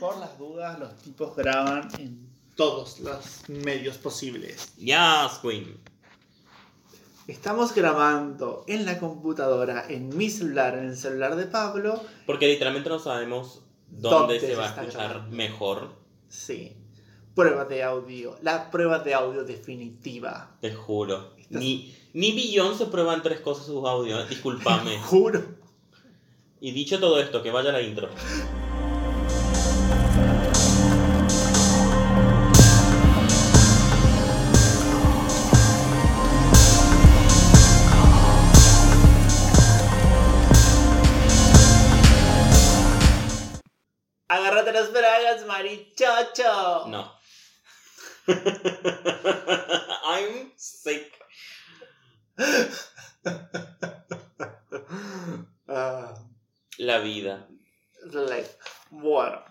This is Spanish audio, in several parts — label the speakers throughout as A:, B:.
A: Por las dudas, los tipos graban en todos los medios posibles.
B: Yes, Queen.
A: Estamos grabando en la computadora, en mi celular, en el celular de Pablo.
B: Porque literalmente no sabemos
A: ¿Dónde
B: dónde,
A: se
B: se va a escuchar
A: grabando?
B: mejor.
A: Sí. Prueba de audio. La prueba de audio definitiva.
B: Te juro.
A: Estás-
B: Ni, ni Beyoncé prueba en tres cosas sus audios. Discúlpame.
A: Juro.
B: y dicho todo esto, que vaya la intro.
A: Marichocho.
B: No. I'm sick.
A: Ah,
B: La vida.
A: like, bueno.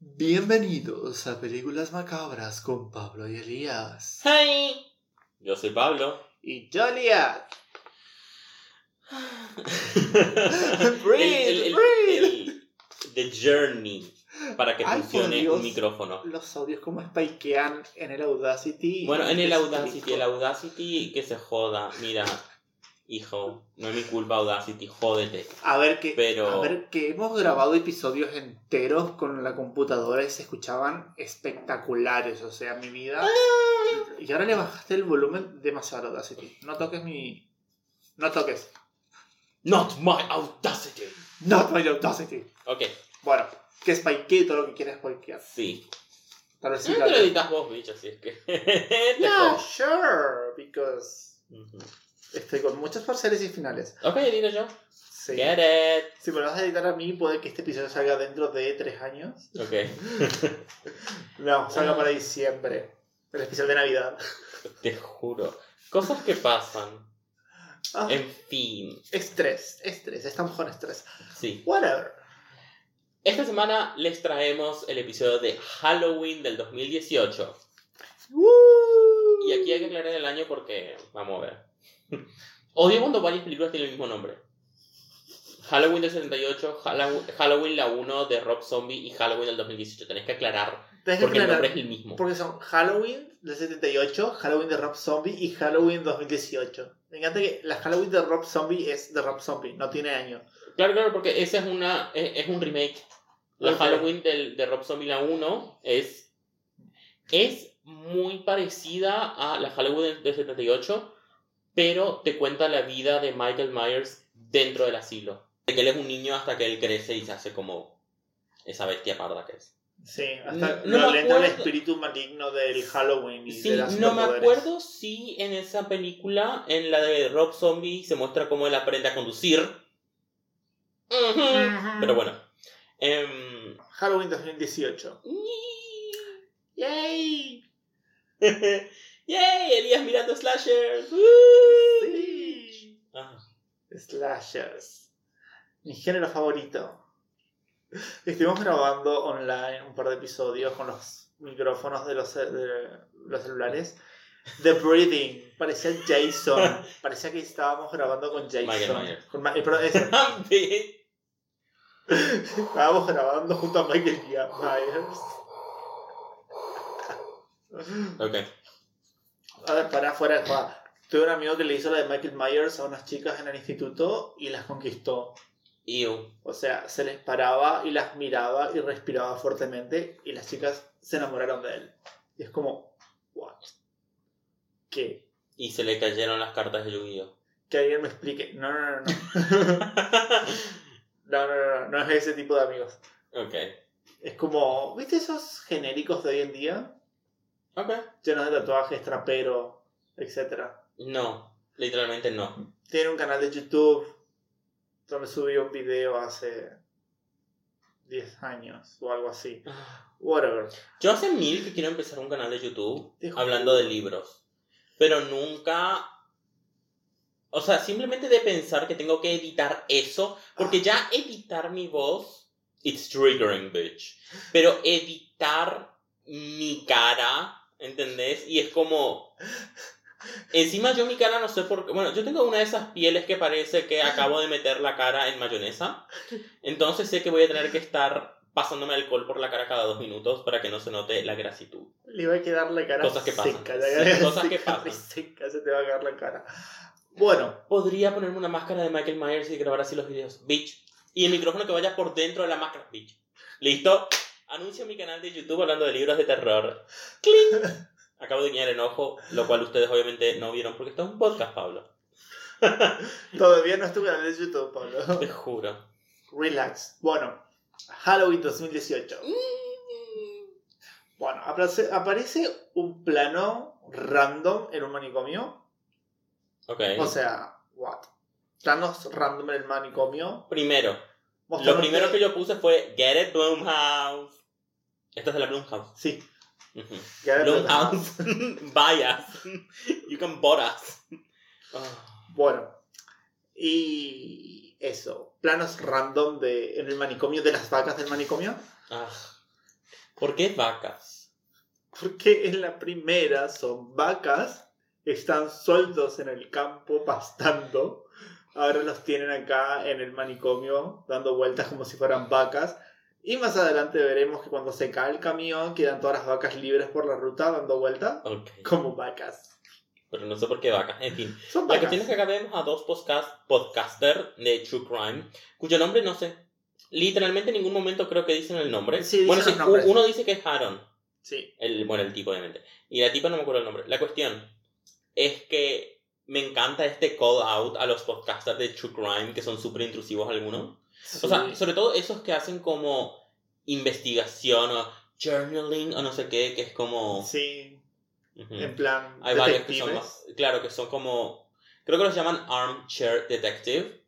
A: Bienvenidos a Películas Macabras con Pablo y Elías.
B: Hey. Yo soy Pablo.
A: Y Joliet.
B: El- el- el-
A: breathe.
B: el- The Journey. Para que
A: Ay,
B: funcione
A: Dios.
B: un micrófono.
A: Los audios como spikean en el Audacity.
B: Bueno, en el Audacity, el Audacity que se joda. Mira, hijo, no es mi culpa Audacity, jódete.
A: A ver que,
B: Pero-
A: a ver que hemos grabado episodios enteros con la computadora y se escuchaban espectaculares, o sea, mi vida. Y ahora le bajaste el volumen demasiado a Audacity. No toques mi. No toques.
B: Not my Audacity.
A: Not my Audacity.
B: Ok,
A: Bueno, que spikee todo lo que quieras spikear.
B: sí.
A: Tal vez sí.
B: No te lo editas vos, bicho, así es que. jodo.
A: sure, because
B: Ujú.
A: estoy con muchos parciales y finales.
B: Ok, edito yo.
A: Sí.
B: Get it.
A: Si me lo vas a editar a mí, puede que este episodio salga dentro de tres años.
B: Ok.
A: No, salga para diciembre. El especial de Navidad.
B: Te juro. Cosas que pasan.
A: Ah,
B: En fin.
A: Estrés, estrés, estamos con estrés.
B: Sí.
A: Whatever.
B: Esta semana les traemos el episodio de Halloween del 2018.
A: Woo.
B: Y aquí hay que aclarar el año porque, vamos a ver. Odio cuando varias películas tienen el mismo nombre. Halloween del 78, Hallow- Halloween la 1 de Rob Zombie y Halloween del 2018. Tenés que aclarar
A: Tenés que
B: porque el
A: aclarar,
B: nombre es el mismo.
A: Porque son Halloween del 78, Halloween de Rob Zombie y Halloween 2018. Me encanta que la Halloween de Rob Zombie es de Rob Zombie, no tiene año.
B: Claro, claro, porque esa es una es, es un remake. La. Halloween del, de Rob Zombie la 1 es es muy parecida a la Halloween del, del 78, pero te cuenta la vida de Michael Myers dentro del asilo. De que él es un niño hasta que él crece y se hace como esa bestia parda que es.
A: Sí, hasta
B: No- no
A: le entra el espíritu maligno del Halloween y
B: Sí,
A: de las
B: no me acuerdo si en esa película, en la de Rob Zombie, se muestra cómo él aprende a conducir. Ujú. Pero bueno. Em,
A: Halloween 2018. ¡Yay!
B: ¡Yay! Elías mirando slashers.
A: Sí.
B: Ah,
A: Slashers. Mi género favorito. Estuvimos grabando online un par de episodios con los micrófonos de los, de los celulares. The Breathing. Parecía Jason. Parecía que estábamos grabando con Jason.
B: Michael Myers.
A: Con Ma- perdón, es-
B: También.
A: Estábamos grabando junto a Michael Myers.
B: ok.
A: A ver, para afuera de. Tuve un amigo que le hizo la de Michael Myers a unas chicas en el instituto y las conquistó.
B: Ew.
A: O sea, se les paraba y las miraba y respiraba fuertemente y las chicas se enamoraron de él. Y es como, what? ¿Qué?
B: Y se le cayeron las cartas de Yu-Gi-Oh!
A: Que alguien me explique. No, no, no, no. No, no, no, no, no es ese tipo de amigos.
B: ok.
A: Es como, ¿viste esos genéricos de hoy en día?
B: Ok.
A: Llenos de tatuajes, trapero, etcétera.
B: No. Literalmente no.
A: Tiene un canal de YouTube donde subió un video hace 10 años o algo así. Whatever.
B: Yo hace mil que quiero empezar un canal de YouTube hablando de libros. Pero nunca. O sea, simplemente de pensar que tengo que editar eso. Porque ya editar mi voz. It's triggering, bitch. Pero editar mi cara. ¿Entendés? Y es como. Encima yo mi cara no sé por qué. Bueno, yo tengo una de esas pieles que parece que acabo de meter la cara en mayonesa. Entonces sé que voy a tener que estar pasándome alcohol por la cara cada dos minutos para que no se note la grasitud.
A: Le va a quedar la cara
B: Cosas que pasan.
A: seca. La
B: Sí,
A: cara
B: cosas que
A: seca,
B: pasan.
A: seca, se te va a quedar la cara. Bueno,
B: Podría ponerme una máscara de Michael Myers y grabar así los videos. Bitch. Y el micrófono que vaya por dentro de la máscara. Bitch. ¿Listo? Anuncio mi canal de YouTube hablando de libros de terror. ¡Cling! Acabo de guiñar el ojo, lo cual ustedes obviamente no vieron porque esto es un podcast, Pablo.
A: todavía no es tu canal de YouTube, Pablo.
B: Te juro.
A: Relax. Bueno, Halloween 2018. Bueno, aparece, aparece un plano random en un manicomio.
B: Ok.
A: O sea, what? Planos random en el manicomio.
B: Primero, lo primero que yo puse fue Get it, Bloomhouse. Esto es de la Bloomhouse.
A: Sí, que era-
B: Bloomhouse. Buy us. You can bought us.
A: Bueno, y eso. Planos random de, en el manicomio de las vacas del manicomio.
B: Ah. ¿Por qué vacas?
A: Porque en la primera son vacas, están sueltos en el campo pastando. Ahora los tienen acá en el manicomio dando vueltas como si fueran vacas. Y más adelante veremos que cuando se cae el camión quedan todas las vacas libres por la ruta dando vueltas
B: Ok.
A: como vacas.
B: Pero no sé por qué vacas. En fin.
A: Son
B: La
A: vacas.
B: cuestión es que acá vemos a dos podcast, podcaster de True Crime, cuyo nombre no sé. Literalmente en ningún momento creo que dicen el nombre.
A: Sí,
B: bueno, sí, uno dice que es Aaron.
A: Sí.
B: El, bueno, el tipo, obviamente. Y la tipa no me acuerdo el nombre. La cuestión es que me encanta este call out a los podcasters de True Crime, que son súper intrusivos algunos. O sea, sobre todo esos que hacen como investigación o journaling o no sé qué, que es como...
A: Sí, en plan.
B: Hay varios que son
A: detectives.
B: más, claro, que son como, creo que los llaman armchair detective.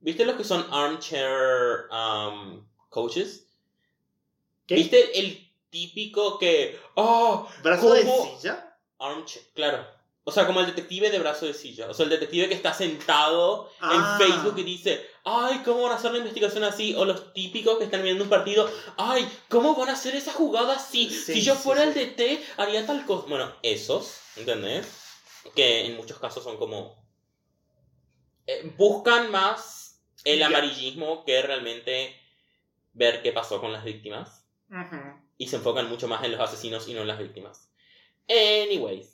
B: ¿Viste los que son armchair um, coaches?
A: ¿Qué?
B: ¿Viste el típico que, oh,
A: ¿Brazo de silla?
B: armchair, claro. O sea, como el detective de brazo de silla. O sea, el detective que está sentado
A: Ah.
B: en Facebook y dice, ay, ¿cómo van a hacer la investigación así? O los típicos que están viendo un partido, ay, ¿cómo van a hacer esa jugada así?
A: Sí,
B: si yo fuera
A: sí.
B: el DT, haría tal cosa. Bueno, esos, ¿entendés? Que en muchos casos son como... eh, buscan más el amarillismo que realmente ver qué pasó con las víctimas. Y se enfocan mucho más en los asesinos y no en las víctimas. Anyways.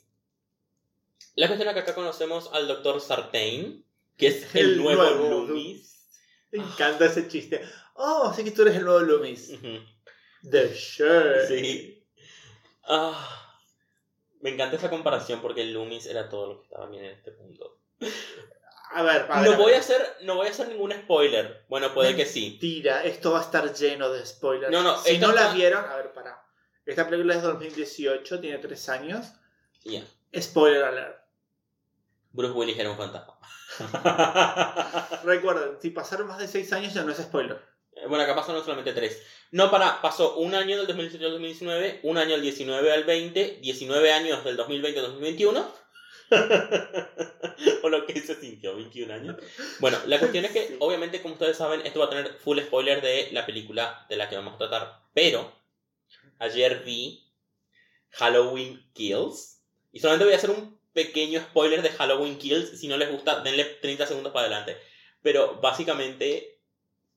B: La cuestión es que acá conocemos al doctor Sartain, que es el,
A: El
B: nuevo,
A: nuevo
B: Loomis.
A: Me encanta ese chiste. Oh, así que tú eres el nuevo Loomis.
B: Ujú.
A: The shirt.
B: Sí. Ah, me encanta esa comparación porque Loomis era todo lo que estaba bien en este punto.
A: A ver, para
B: No voy a hacer, no voy a hacer ningún spoiler. Bueno, puede que sí.
A: Mentira, esto va a estar lleno de spoilers.
B: No, no,
A: si no la
B: está-
A: vieron, a ver, para. Esta película es de 2018, tiene 3 años.
B: Ya.
A: Spoiler alert.
B: Bruce Willis era un fantasma.
A: Recuerden, si pasaron más de 6 años ya no es spoiler.
B: Bueno, acá pasaron solamente tres. No, para, pasó un año del 2018 al 2019, un año del 19 al 20, 19 años del 2020 al 2021. o lo que se sintió, 21 años. Bueno, la cuestión es que,
A: Sí.
B: obviamente, como ustedes saben, esto va a tener full spoiler de la película de la que vamos a tratar. Pero, ayer vi Halloween Kills. Y solamente voy a hacer un pequeño spoiler de Halloween Kills. Si no les gusta, denle 30 segundos para adelante. Pero básicamente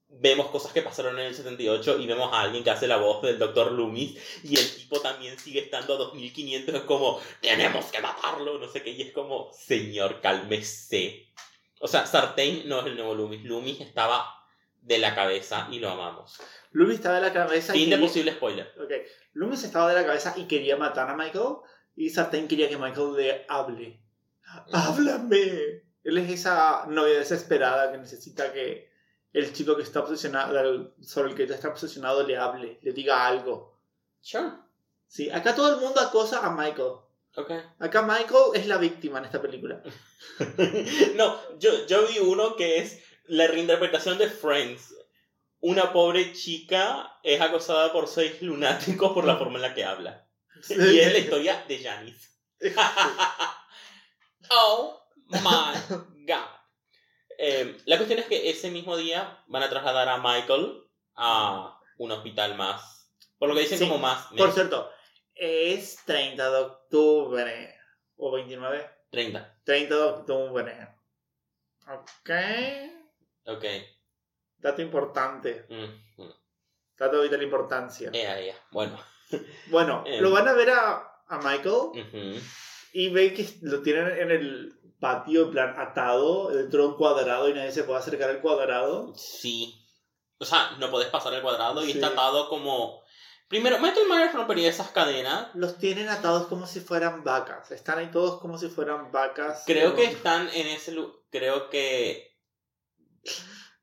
B: vemos cosas que pasaron en el 78 y vemos a alguien que hace la voz del Dr. Loomis y el tipo también sigue estando a 2500. Es como, tenemos que matarlo, no sé qué. Y es como, señor, cálmese. O sea, Sartain no es el nuevo Loomis. Loomis estaba de la cabeza y lo amamos.
A: Loomis estaba de la cabeza y
B: Fin de
A: quería-
B: posible spoiler.
A: Ok, Loomis estaba de la cabeza y quería matar a Michael. Y Sartain quería que Michael le hable. ¡Háblame! Él es esa novia desesperada que necesita que el chico que está obsesionado, sobre el que está obsesionado, le hable, le diga algo.
B: Sure.
A: Sí, acá todo el mundo acosa a Michael.
B: Ok.
A: Acá Michael es la víctima en esta película.
B: no, yo, yo vi uno que es la reinterpretación de Friends. Una pobre chica es acosada por seis lunáticos por la forma en la que habla. Y es la historia de Janice. oh my god. Eh, la cuestión es que ese mismo día van a trasladar a Michael a un hospital más. Por lo que dicen
A: Sí,
B: como más.
A: Por cierto, es 30 de octubre. ¿O 29?
B: 30.
A: 30 de octubre. Ok.
B: Ok.
A: Dato importante.
B: Mm, mm.
A: Dato de vital importancia.
B: Ea, ea. Bueno.
A: Bueno,
B: Em.
A: lo van a ver a, a Michael y ven que lo tienen en el patio, en plan atado, dentro de un cuadrado y nadie se puede acercar al cuadrado.
B: Sí. O sea, no podés pasar el cuadrado y
A: Sí.
B: está atado como... Primero, Michael Myers rompería esas cadenas.
A: Los tienen atados como si fueran vacas. Están ahí todos como si fueran vacas.
B: Creo que están en ese lugar. Creo que.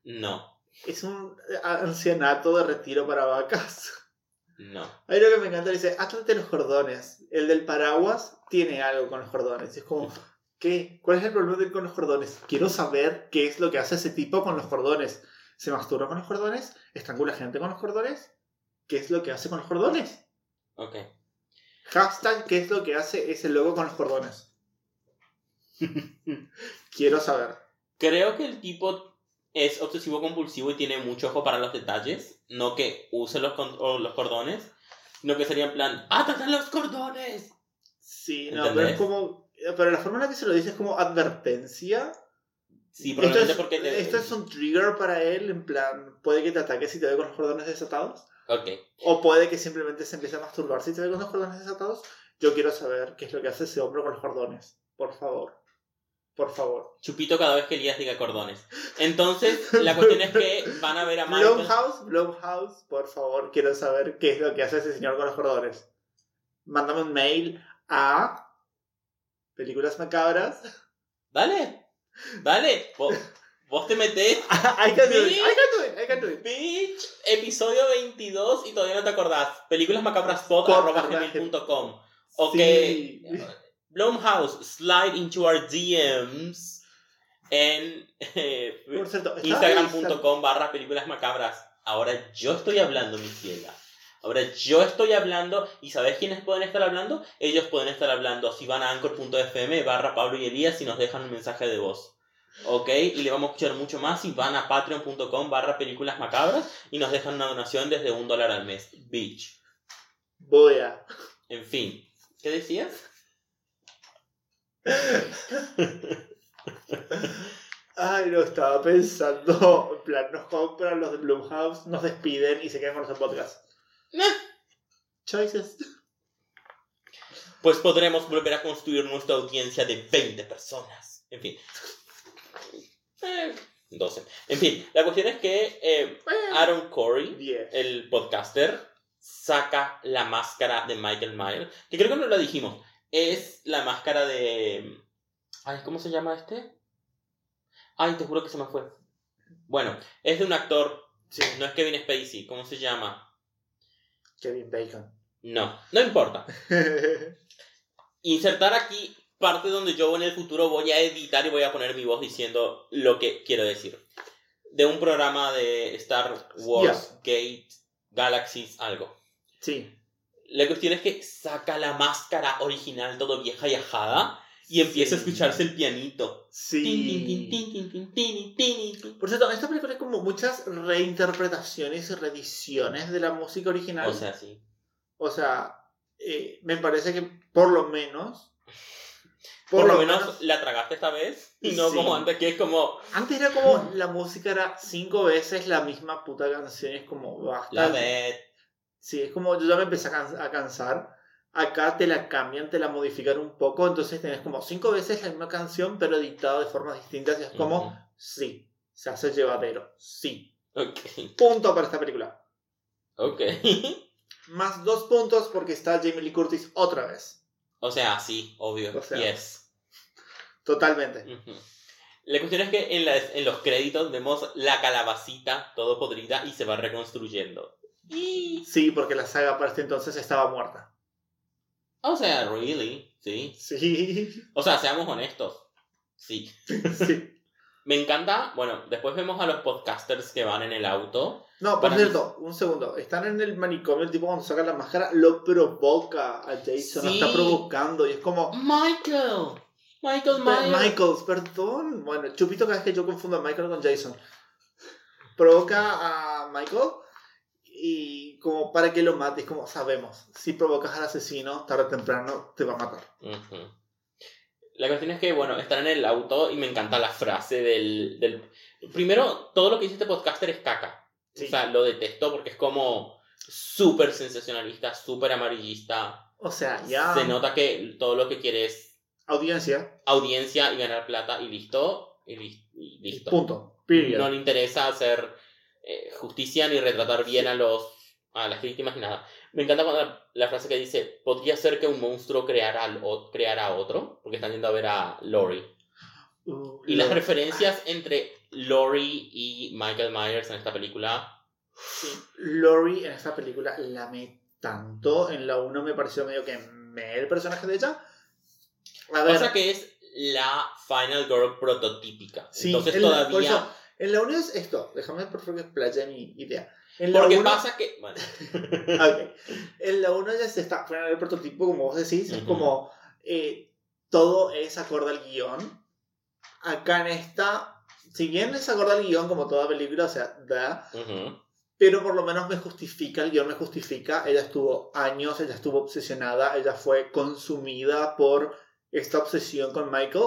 B: No,
A: Es un ancianato de retiro para vacas.
B: no.
A: Hay lo que me encanta, dice, átate los cordones. El del paraguas tiene algo con los cordones. Es como, ¿qué? ¿Cuál es el problema de ir con los cordones? Quiero saber qué es lo que hace ese tipo con los cordones. ¿Se masturba con los cordones? ¿Estrangula gente con los cordones? ¿Qué es lo que hace con los cordones?
B: Ok.
A: Hashtag, ¿qué es lo que hace ese logo con los cordones? Quiero saber.
B: Creo que el tipo es obsesivo compulsivo y tiene mucho ojo para los detalles. No que use los, los cordones, sino que sería en plan, ¡átate los cordones!
A: Sí, no, pero es como... Pero la forma en la que se lo dice es como advertencia.
B: Sí,
A: Esto es,
B: porque te...
A: esto es un trigger para él, en plan, puede que te ataque si te ve con los cordones desatados.
B: Ok.
A: O puede que simplemente se empiece a masturbar si te ve con los cordones desatados. Yo quiero saber qué es lo que hace ese hombre con los cordones. Por favor. Por favor.
B: Chupito cada vez que Elías diga cordones. Entonces, la cuestión es que van a ver a Michael...
A: Blumhouse, Blumhouse, por favor, quiero saber qué es lo que hace ese señor con los cordones. Mándame un mail a películas macabras.
B: Dale, dale. Vos, vos te metés
A: I can do it, I can do it, I can do it.
B: Bitch, episodio 22 y todavía no te acordás. Películas
A: Por-
B: macabras.com. Ok.
A: Sí.
B: Blumhouse, slide into our DMs en eh, instagram.com barra películas macabras. Ahora yo estoy hablando, mi ciega. Ahora yo estoy hablando y ¿sabes quiénes pueden estar hablando? Ellos pueden estar hablando si van a anchor.fm barra Pablo y Elías y nos dejan un mensaje de voz. ¿Ok? Y le vamos a escuchar mucho más si van a patreon.com barra películas macabras y nos dejan una donación desde un dólar al mes. Bitch.
A: Voy a.
B: En fin. ¿Qué decías?
A: Ay, no, estaba pensando. En plan, nos compran los de Blumhouse, nos despiden y se quedan con los podcast.
B: Nah.
A: Choices.
B: Pues podremos volver a construir nuestra audiencia de 20 personas. En fin. Eh, 12. En fin, la cuestión es que eh, Aaron Corey,
A: 10.
B: el podcaster, saca la máscara de Michael Myers. Que creo que no lo dijimos. Es la máscara de. Ay, ¿cómo se llama este? Ay, te juro que se me fue. Bueno, es de un actor.
A: Sí,
B: No es Kevin Spacey. ¿Cómo se llama?
A: Kevin Bacon.
B: No, no importa. Insertar aquí parte donde yo en el futuro voy a editar y voy a poner mi voz diciendo lo que quiero decir. De un programa de Star Wars, Gate, Galaxies, algo.
A: sí.
B: La cuestión es que saca la máscara original todo vieja y ajada y empieza a
A: Sí.
B: escucharse el pianito. Tin, tin, tin,
A: Sí.
B: tin, tin, tin, tin, tin, tin.
A: Por cierto, esta película hay como muchas reinterpretaciones y reediciones de la música original.
B: O sea, sí.
A: O sea, eh, me parece que por lo menos.
B: Por, lo menos, la tragaste esta vez y no
A: Sí.
B: como antes que es como
A: Antes era como la música era cinco veces la misma puta canción. Es como basta.
B: la vez.
A: Sí, es como yo ya me empecé a, a cansar. Acá te la cambian, te la modifican un poco. Entonces tenés como cinco veces la misma canción, pero editada de formas distintas. Y es como,
B: Ujú.
A: sí, se hace llevadero. Sí.
B: Ok.
A: Punto para esta película.
B: Ok.
A: Más dos puntos porque está Jamie Lee Curtis otra vez.
B: O sea, sí, obvio.
A: O sea.
B: yes.
A: Totalmente.
B: Ujú. La cuestión es que en, las- en los créditos vemos la calabacita todo podrida y se va reconstruyendo. Y...
A: Sí, porque la saga para este entonces estaba muerta.
B: O sea, really, sí.
A: Sí.
B: O sea, seamos honestos. Sí.
A: sí.
B: Me encanta, bueno, después vemos a los podcasters que van en el auto.
A: No, por
B: mí-
A: cierto, un segundo. Están en el manicomio, el tipo cuando saca la máscara lo provoca a Jason, lo
B: Sí.
A: está provocando y es como...
B: Michael. Michael Myers.
A: Michaels, perdón. Bueno, Chupito cada vez que yo confundo a Michael con Jason. Provoca a Michael y como para que lo mates, como sabemos, si provocas al asesino, tarde o temprano te va a matar.
B: Ujú. La cuestión es que, bueno, están en el auto y me encanta la frase del, del... Primero, todo lo que dice este podcaster es caca.
A: Sí.
B: O sea, lo detesto porque es como súper sensacionalista, súper amarillista.
A: O sea, ya.
B: Se nota que todo lo que quiere es
A: Audiencia.
B: audiencia y ganar plata y listo. Y, lis- y listo.
A: Punto. Period.
B: No le interesa hacer eh, justicia ni retratar bien a los a las víctimas nada. Me encanta cuando la, la frase que dice, podría ser que un monstruo creara, al o- creara otro, porque están yendo a ver a Lori.
A: Uh,
B: Y las referencias entre Lori y Michael Myers en esta película,
A: Sí. Lori en esta película la amé tanto. En la 1 me pareció medio que me el personaje de ella. A ver,
B: pasa que es la Final Girl prototípica.
A: Sí,
B: Entonces todavía...
A: en la 1 es esto. Déjame por favor que explaye mi idea. En la
B: Porque
A: uno-
B: pasa que... Bueno,
A: Ok. En la 1 ya se está fuera del prototipo, como vos decís, es
B: Ujú.
A: como eh, todo es acorde al guion. Acá en esta, si bien es acorde al guion, como toda película, o sea, da,
B: ujú,
A: pero por lo menos me justifica, el guion me justifica. Ella estuvo años, ella estuvo obsesionada, ella fue consumida por esta obsesión con Michael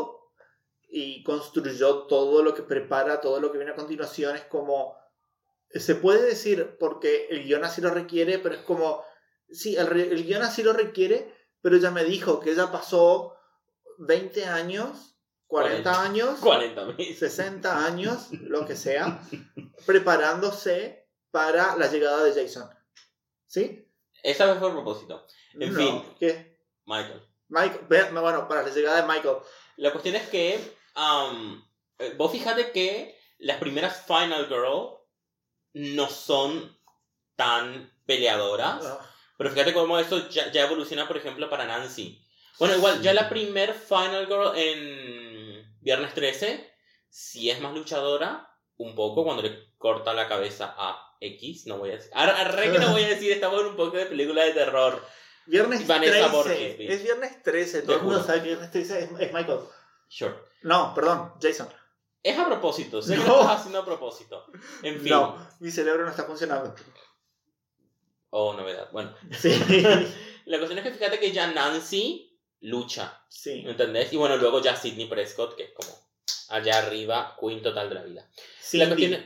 A: y construyó todo lo que prepara, todo lo que viene a continuación. Es como, se puede decir porque el guion así lo requiere, pero es como, sí, el, el guion así lo requiere, pero ella me dijo que ella pasó 20 años, 40
B: 40.
A: años,
B: 40 mil.
A: 60 años, lo que sea, preparándose para la llegada de Jason. ¿Sí?
B: Esa vez fue a propósito. En
A: No,
B: fin.
A: ¿Qué?
B: Michael.
A: Michael, bueno, para la llegada de Michael.
B: La cuestión es que am, eh, vos fíjate que las primeras Final Girl no son tan peleadoras,
A: Ah,
B: pero fíjate cómo eso ya, ya evoluciona, por ejemplo, para Nancy. Bueno, igual, ya la primer Final Girl en Viernes 13 sí es más luchadora, un poco, cuando le corta la cabeza a X, no voy a decir. Arre, que no voy a decir, estamos en un poco de película de terror.
A: Viernes
B: Vanessa
A: 13.
B: Borges,
A: es viernes 13.
B: Te
A: Todo el mundo sabe que viernes 13 es, es Michael.
B: Sure.
A: No, perdón, Jason.
B: Es a propósito, sé que
A: No.
B: lo estás haciendo a propósito. En fin.
A: No, mi cerebro no está funcionando.
B: Oh, novedad. Bueno,
A: Sí.
B: la cuestión es que fíjate que ya Nancy lucha,
A: sí.
B: ¿entendés? Y bueno, luego ya Sidney Prescott, que es como allá arriba, queen total de la vida. La cuestión
A: Cindy.
B: es...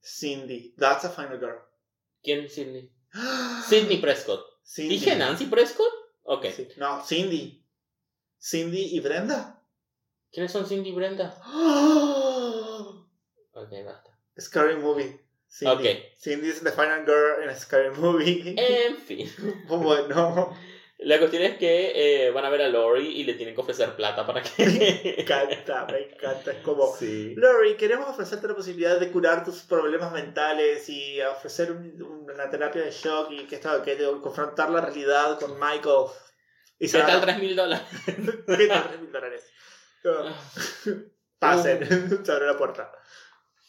A: Cindy. That's a final girl.
B: ¿Quién es Sidney? Sidney Prescott.
A: Cindy.
B: ¿Dije Nancy Prescott? Ok.
A: Sí. No, Cindy. Cindy y Brenda.
B: ¿Quiénes son Cindy y Brenda? Ok, basta.
A: Scary Movie. Cindy.
B: Ok. Eh.
A: Cindy is the final girl in a Scary Movie.
B: En fin.
A: bueno,
B: La cuestión es que eh, van a ver a Lori y le tienen que ofrecer plata para
A: me
B: que...
A: encanta, me encanta. Es como,
B: Sí.
A: Lori, queremos ofrecerte la posibilidad de curar tus problemas mentales y ofrecer un- una terapia de shock y que esto, aquello, confrontar la realidad con Michael. Y
B: ¿Qué tal 3 mil dólares?
A: ¿Qué tal? 3 mil dólares. Pasen, se abre la puerta.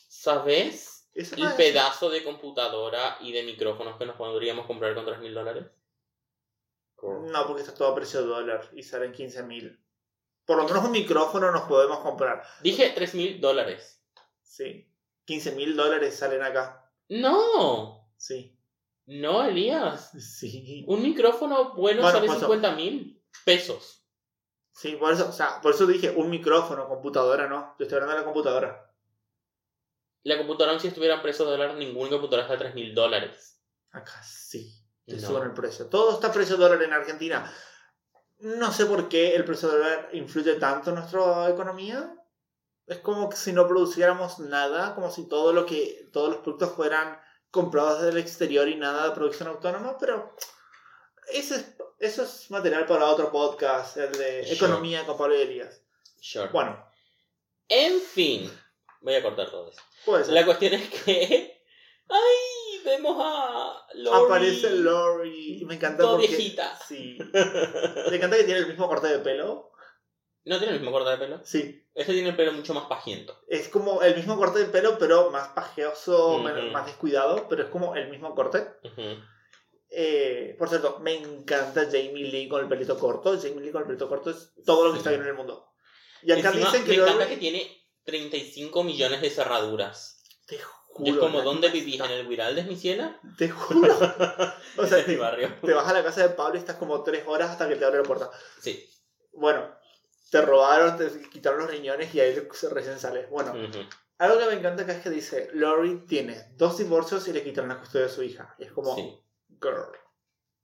B: ¿Sabes? El pedazo de computadora y de micrófonos que nos podríamos comprar con 3 mil dólares.
A: No, porque está todo a precio de dólar y salen 15 mil. Por lo menos un micrófono nos podemos comprar.
B: Dije 3 mil dólares.
A: Sí. 15 mil dólares salen acá.
B: No,
A: Sí.
B: No, Elías.
A: Sí.
B: Un micrófono bueno,
A: Bueno,
B: sale
A: pues,
B: 50 mil pesos.
A: Sí, por eso, o sea, por eso dije un micrófono, computadora, no. Yo estoy hablando de la computadora.
B: La computadora, si estuviera en precio de dólar, ninguna computadora está a 3 mil dólares.
A: Acá sí. Te
B: No.
A: suben el precio. Todo está a precio de dólar en Argentina. No sé por qué el precio de dólar influye tanto en nuestra economía. Es como que si no produciéramos nada, como si todo lo que, todos los productos fueran comprados desde el exterior y nada de producción autónoma, pero ese es, eso es material para otro podcast, el de
B: Sure.
A: economía con Pablo y Elías.
B: Sure.
A: Bueno,
B: En fin, voy a cortar todo eso.
A: pues
B: La cuestión es que. ¡Ay! Vemos a Lori.
A: aparece Lori me encanta
B: Toda
A: porque
B: viejita.
A: sí, me encanta que tiene el mismo corte de pelo.
B: ¿No tiene el mismo corte de pelo?
A: Sí,
B: Este tiene el pelo mucho más pajiento.
A: Es como el mismo corte de pelo, pero más pajeoso,
B: Ujú.
A: menos- más descuidado, pero es como el mismo corte.
B: Ujú.
A: Eh, por cierto, me encanta Jamie Lee con el pelito corto. Jamie Lee con el pelito corto es todo lo que
B: Sí.
A: está bien en el mundo. Y acá
B: Encima,
A: dicen que
B: me encanta que tiene 35 millones de cerraduras.
A: Te
B: Y
A: juro.
B: es como, ¿dónde vivís?
A: está-
B: ¿En el Wiraldes, mi ciela?
A: Te juro. o sea,
B: en mi barrio.
A: te vas a la casa de Pablo y estás como tres horas hasta que te abre la puerta.
B: Sí.
A: Bueno, te robaron, te quitaron los riñones y ahí se- recién sales. Bueno,
B: Ujú.
A: Algo que me encanta acá es que dice, Lori tiene dos divorcios y le quitan la custodia de su hija. Y es como,
B: Sí.
A: girl.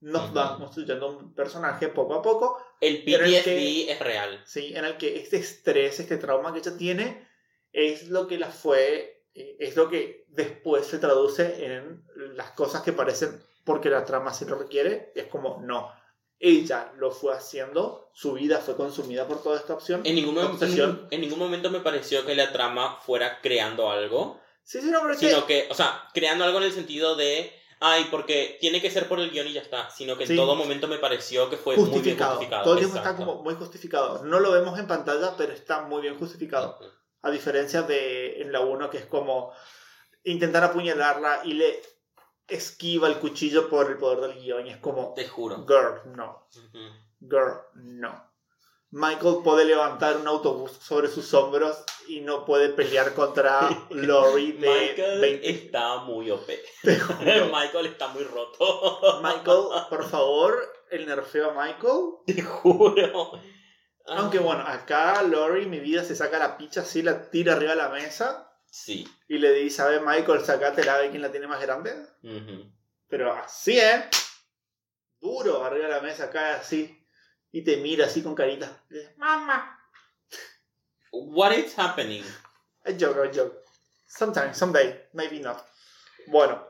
A: Nos
B: Ujú.
A: va construyendo un personaje poco a poco,
B: El PTSD
A: que-
B: es real.
A: ¿sí? En el que este estrés, este trauma que ella tiene, es lo que la fue, eh, es lo que después se traduce en las cosas que parecen porque la trama sí lo requiere. Es como, no. Ella lo fue haciendo, su vida fue consumida por toda esta opción.
B: En ningún, momento, en, ningún, en ningún momento me pareció que la trama fuera creando algo,
A: Sí, sí, no, pero que-
B: sino que, o sea, creando algo en el sentido de, ay, porque tiene que ser por el guion y ya está, sino que
A: Sí.
B: en todo momento me pareció que fue muy bien
A: justificado. Todo el tiempo está como muy justificado. No lo vemos en pantalla, pero está muy bien justificado. A diferencia de en la 1, que es como intentar apuñalarla y le esquiva el cuchillo por el poder del guion. Y es como,
B: Te juro.
A: girl, no. Girl, no. Michael puede levantar un autobús sobre sus hombros y no puede pelear contra Lori de
B: Michael
A: 20.
B: está muy OP.
A: Te juro.
B: Michael está muy roto.
A: Michael, por favor, el nerfeo a Michael.
B: Te juro.
A: Aunque bueno, acá Lori, mi vida, se saca la picha así, la tira arriba de la mesa
B: Sí.
A: y le dice, ¿sabe Michael, sacate la de quién la tiene más grande? Pero así, ¿eh? Duro, arriba de la mesa, cae así. Y te mira así con carita. Mamá.
B: What is happening?
A: A joke, a joke. Sometimes, someday, maybe not. Bueno,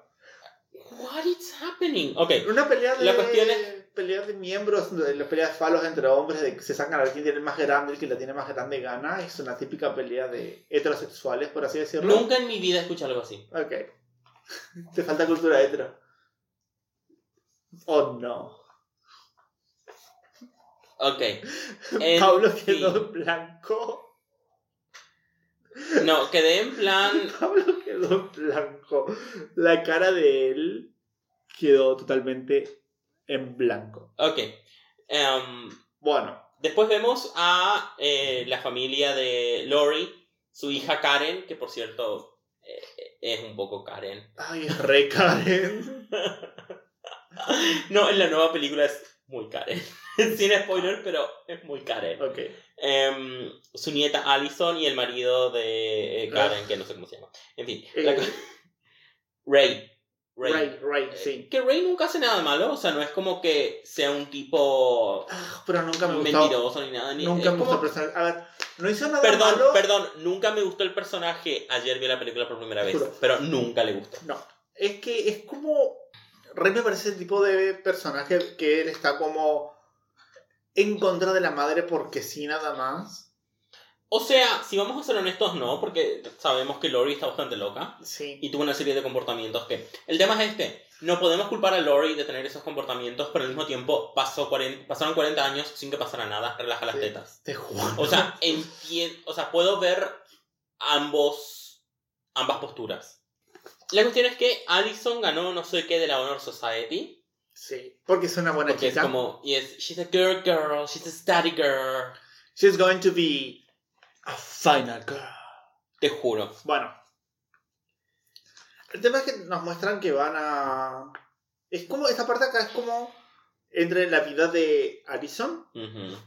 B: What is happening? Ok.
A: una pelea de...
B: La cuestión es-
A: Pelea de miembros, de la pelea de falos entre hombres, de que se sacan a ver quién tiene el más grande, el que la tiene más grande gana. Es una típica pelea de heterosexuales, por así decirlo.
B: Nunca en mi vida escuché algo así.
A: Ok. Te falta cultura hetero. Oh no.
B: Ok. En
A: Pablo
B: fin.
A: quedó en blanco.
B: No, quedé en plan.
A: Pablo quedó en blanco. La cara de él quedó totalmente en blanco.
B: Ok. Em,
A: Bueno,
B: después vemos a eh, la familia de Lori, su hija Karen, que por cierto eh, es un poco Karen.
A: ay, es re Karen.
B: No, en la nueva película es muy Karen. Sin spoiler, pero es muy Karen.
A: Ok.
B: Em, su nieta Allison y el marido de eh, Karen, que no sé cómo se llama. En fin.
A: Eh,
B: Ray. Ray.
A: Ray, Ray,
B: Eh,
A: sí.
B: Que Ray nunca hace nada malo, o sea, no es como que sea un tipo
A: Ah, pero nunca me gustó.
B: mentiroso ni nada. Ni,
A: Nunca me gustó
B: como-
A: el personaje. A ver, no hizo nada
B: Perdón,
A: malo.
B: perdón, nunca me gustó el personaje. Ayer vi la película por primera vez,
A: Juro.
B: pero nunca le gustó.
A: No, es que es como. Rey me parece el tipo de personaje que él está como en contra de la madre porque sí, nada más.
B: O sea, si vamos a ser honestos, no, porque sabemos que Lori está bastante loca
A: Sí.
B: y tuvo una serie de comportamientos que... El tema es este, no podemos culpar a Lori de tener esos comportamientos, pero al mismo tiempo pasó 40 pasaron 40 años sin que pasara nada, relaja las
A: Sí.
B: tetas.
A: Te juro.
B: O sea, entiendo, o sea, puedo ver ambos, ambas posturas. La cuestión es que Allison ganó no sé qué de la Honor Society.
A: Sí, porque es una buena
B: Porque es
A: chica.
B: como, yes, she's a girl girl, she's a study girl.
A: She's going to be a final girl.
B: Te juro.
A: Bueno. El tema es que nos muestran que van a. Es como. Esta parte acá es como. Entre la vida de Alison.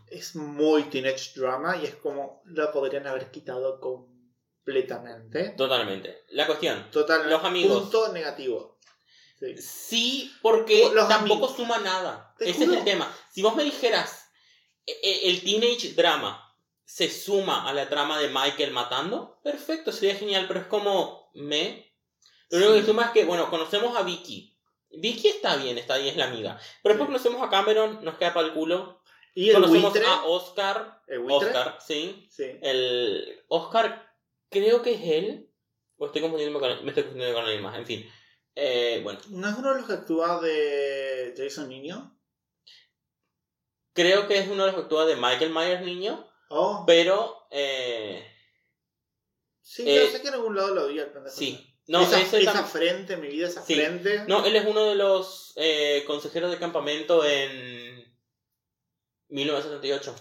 A: Es muy teenage drama y es como. La podrían haber quitado completamente.
B: Totalmente. La cuestión.
A: Total.
B: Los amigos.
A: Punto negativo. Sí.
B: Sí, porque
A: Los
B: tampoco
A: amigos.
B: suma nada. Ese
A: juro.
B: es el tema. Si vos me dijeras, e- e- el teenage drama se suma a la trama de Michael matando, perfecto, sería genial, pero es como, me. Lo único que suma es que, bueno, conocemos a Vicky. Vicky está bien, está bien, es la amiga. Pero después conocemos a Cameron, nos queda para el culo.
A: Y el
B: conocemos
A: buitre.
B: a Oscar.
A: el.
B: Oscar, sí.
A: Sí.
B: El Oscar, creo que es él. O estoy confundiendo con, me estoy confundiendo con alguien más, en fin. Eh, bueno,
A: ¿No es uno de los que actúa de Jason Niño?
B: creo que es uno de los que actúa de Michael Myers niño,
A: Oh.
B: pero eh,
A: Sí,
B: eh,
A: yo sé que en algún lado lo vi al pendejo.
B: sí. No,
A: esa, esa
B: tam-
A: frente, mi vida, esa
B: Sí.
A: frente.
B: no, él es uno de los eh, consejeros de campamento en 1978,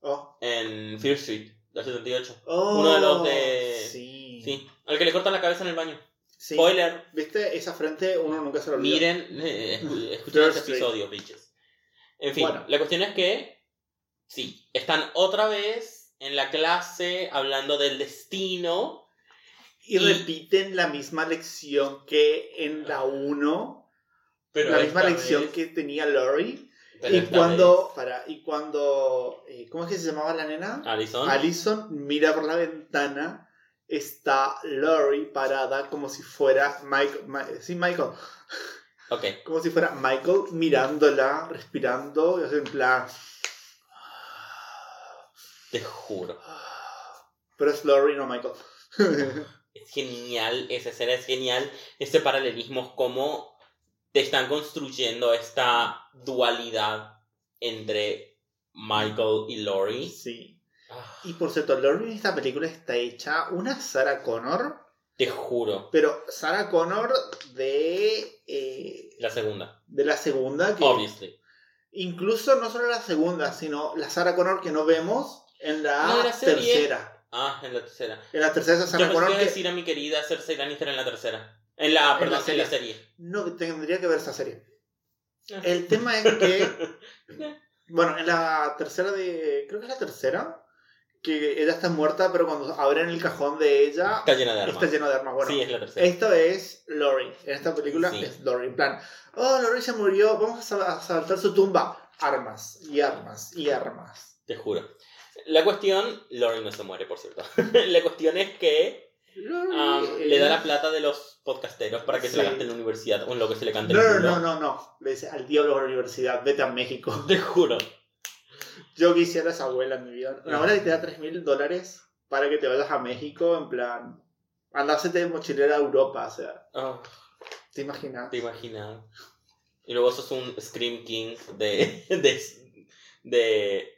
A: Oh.
B: en Fear Street, la 78.
A: Oh,
B: Uno de los de-
A: Sí.
B: Sí, al que le cortan la cabeza en el baño.
A: Sí.
B: Spoiler,
A: ¿Viste? Esa frente uno nunca se lo olvida.
B: miren, eh, escu- escuchen ese episodio, bitches. En fin,
A: Bueno.
B: la cuestión es que, sí, están otra vez en la clase hablando del destino
A: Y,
B: Y-
A: repiten la misma lección que en la 1,
B: Pero
A: la misma lección
B: vez-
A: que tenía Lori.
B: pero
A: Y cuando, para, y cuando, eh, ¿cómo es que se llamaba la nena?
B: Alison.
A: Allison mira por la ventana, está Lori parada como si fuera Michael, Ma- sí, Michael,
B: Ok.
A: como si fuera Michael mirándola, respirando, y en plan,
B: Te juro.
A: pero es Lori, no Michael.
B: Es genial, esa escena es genial. Este paralelismo, cómo te están construyendo esta dualidad entre Michael y Laurie.
A: sí.
B: Ah,
A: Y por cierto, Lori en esta película está hecha una Sarah Connor,
B: te juro.
A: pero Sarah Connor de, eh,
B: La segunda.
A: de la segunda, que
B: Obviously.
A: incluso no solo la segunda, sino la Sarah Connor que no vemos en la,
B: No, de la serie.
A: tercera.
B: Ah, en la tercera.
A: En la tercera esa
B: Yo pensé que decir a mi querida Cersei Lannister en la tercera. En la,
A: En
B: perdón,
A: la
B: en la
A: serie.
B: serie.
A: no tendría que ver esa serie.
B: Ah.
A: El tema es que, bueno, en la tercera de, creo que es la tercera, que ella está muerta, pero cuando abren el cajón de ella
B: Está llena de armas.
A: está lleno de armas. Bueno,
B: sí, es la tercera.
A: esto es Lori. En esta película
B: Sí.
A: es Lori. En plan, oh, Lori se murió, vamos a saltar su tumba. Armas y armas y armas.
B: Te juro. La cuestión, Laurie no se muere, por cierto. la cuestión es que um, le da la plata de los podcasteros para que se la gaste en la universidad o en lo que se le cante
A: No,
B: el
A: no, no, no, no. Le dice al diablo de la universidad, vete a México.
B: Te juro.
A: Yo quisiera esa abuela en mi vida. Una abuela que te da 3 mil dólares para que te vayas a México, en plan. Andásete de mochilera a Europa, o sea.
B: Ah,
A: ¿Te imaginas?
B: te imaginas. Y luego sos un Scream King de. de. de.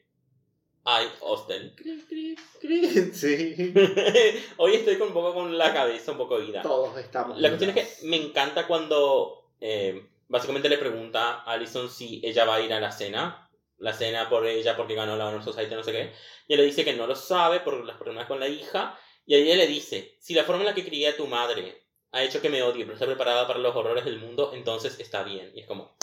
B: Ay, Austin.
A: Sí.
B: Hoy estoy con un poco con la cabeza un poco ida.
A: Todos estamos.
B: La cuestión es que me encanta cuando eh, básicamente le pregunta a Alison si ella va a ir a la cena. La cena por ella porque ganó la Honor Society, no sé qué. Y ella le dice que no lo sabe por las problemas con la hija. Y a ella le dice, si la forma en la que crié a tu madre ha hecho que me odie, pero está preparada para los horrores del mundo, entonces está bien. Y es como,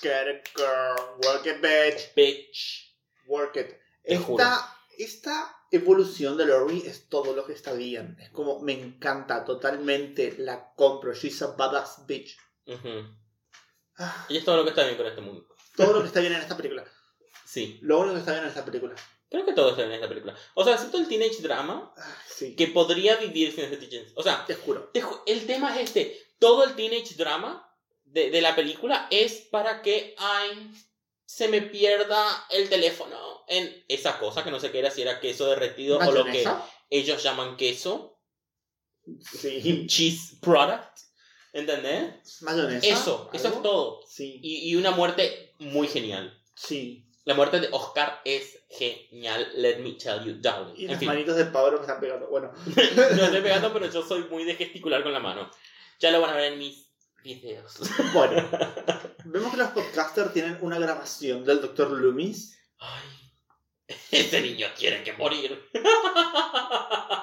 A: Get it, girl. Work it, bitch.
B: bitch.
A: Work it. Esta, esta evolución de Lori es todo lo que está bien. Es como, me encanta totalmente. La compro. She's a badass bitch.
B: Ujú.
A: Ah,
B: Y es todo lo que está bien con este mundo.
A: todo lo que está bien en esta película.
B: Sí,
A: Lo único que está bien en esta película.
B: creo que todo está bien en esta película. O sea, excepto el teenage drama,
A: Ah, sí.
B: que podría vivir sin ese teenage. O sea,
A: Te juro.
B: Te ju- El tema es este. Todo el teenage drama de, de la película es para que ay, se me pierda el teléfono en esa cosa que no sé qué era, si era queso derretido o lo que ellos llaman queso.
A: Sí.
B: Cheese product. ¿Entendés?
A: ¿Mayonesa?
B: Eso, eso
A: ¿Algo?
B: es todo.
A: Sí.
B: Y, y una muerte muy genial.
A: Sí.
B: La muerte de Oscar es genial, let me tell you, darling.
A: Y
B: En
A: las
B: fin,
A: manitos de Pablo me están pegando. Bueno.
B: no estoy pegando, pero yo soy muy de gesticular con la mano. Ya lo van a ver en mis videos.
A: Bueno. Vemos que los podcasters tienen una grabación del Dr. Loomis.
B: Ay, ese niño tiene que morir.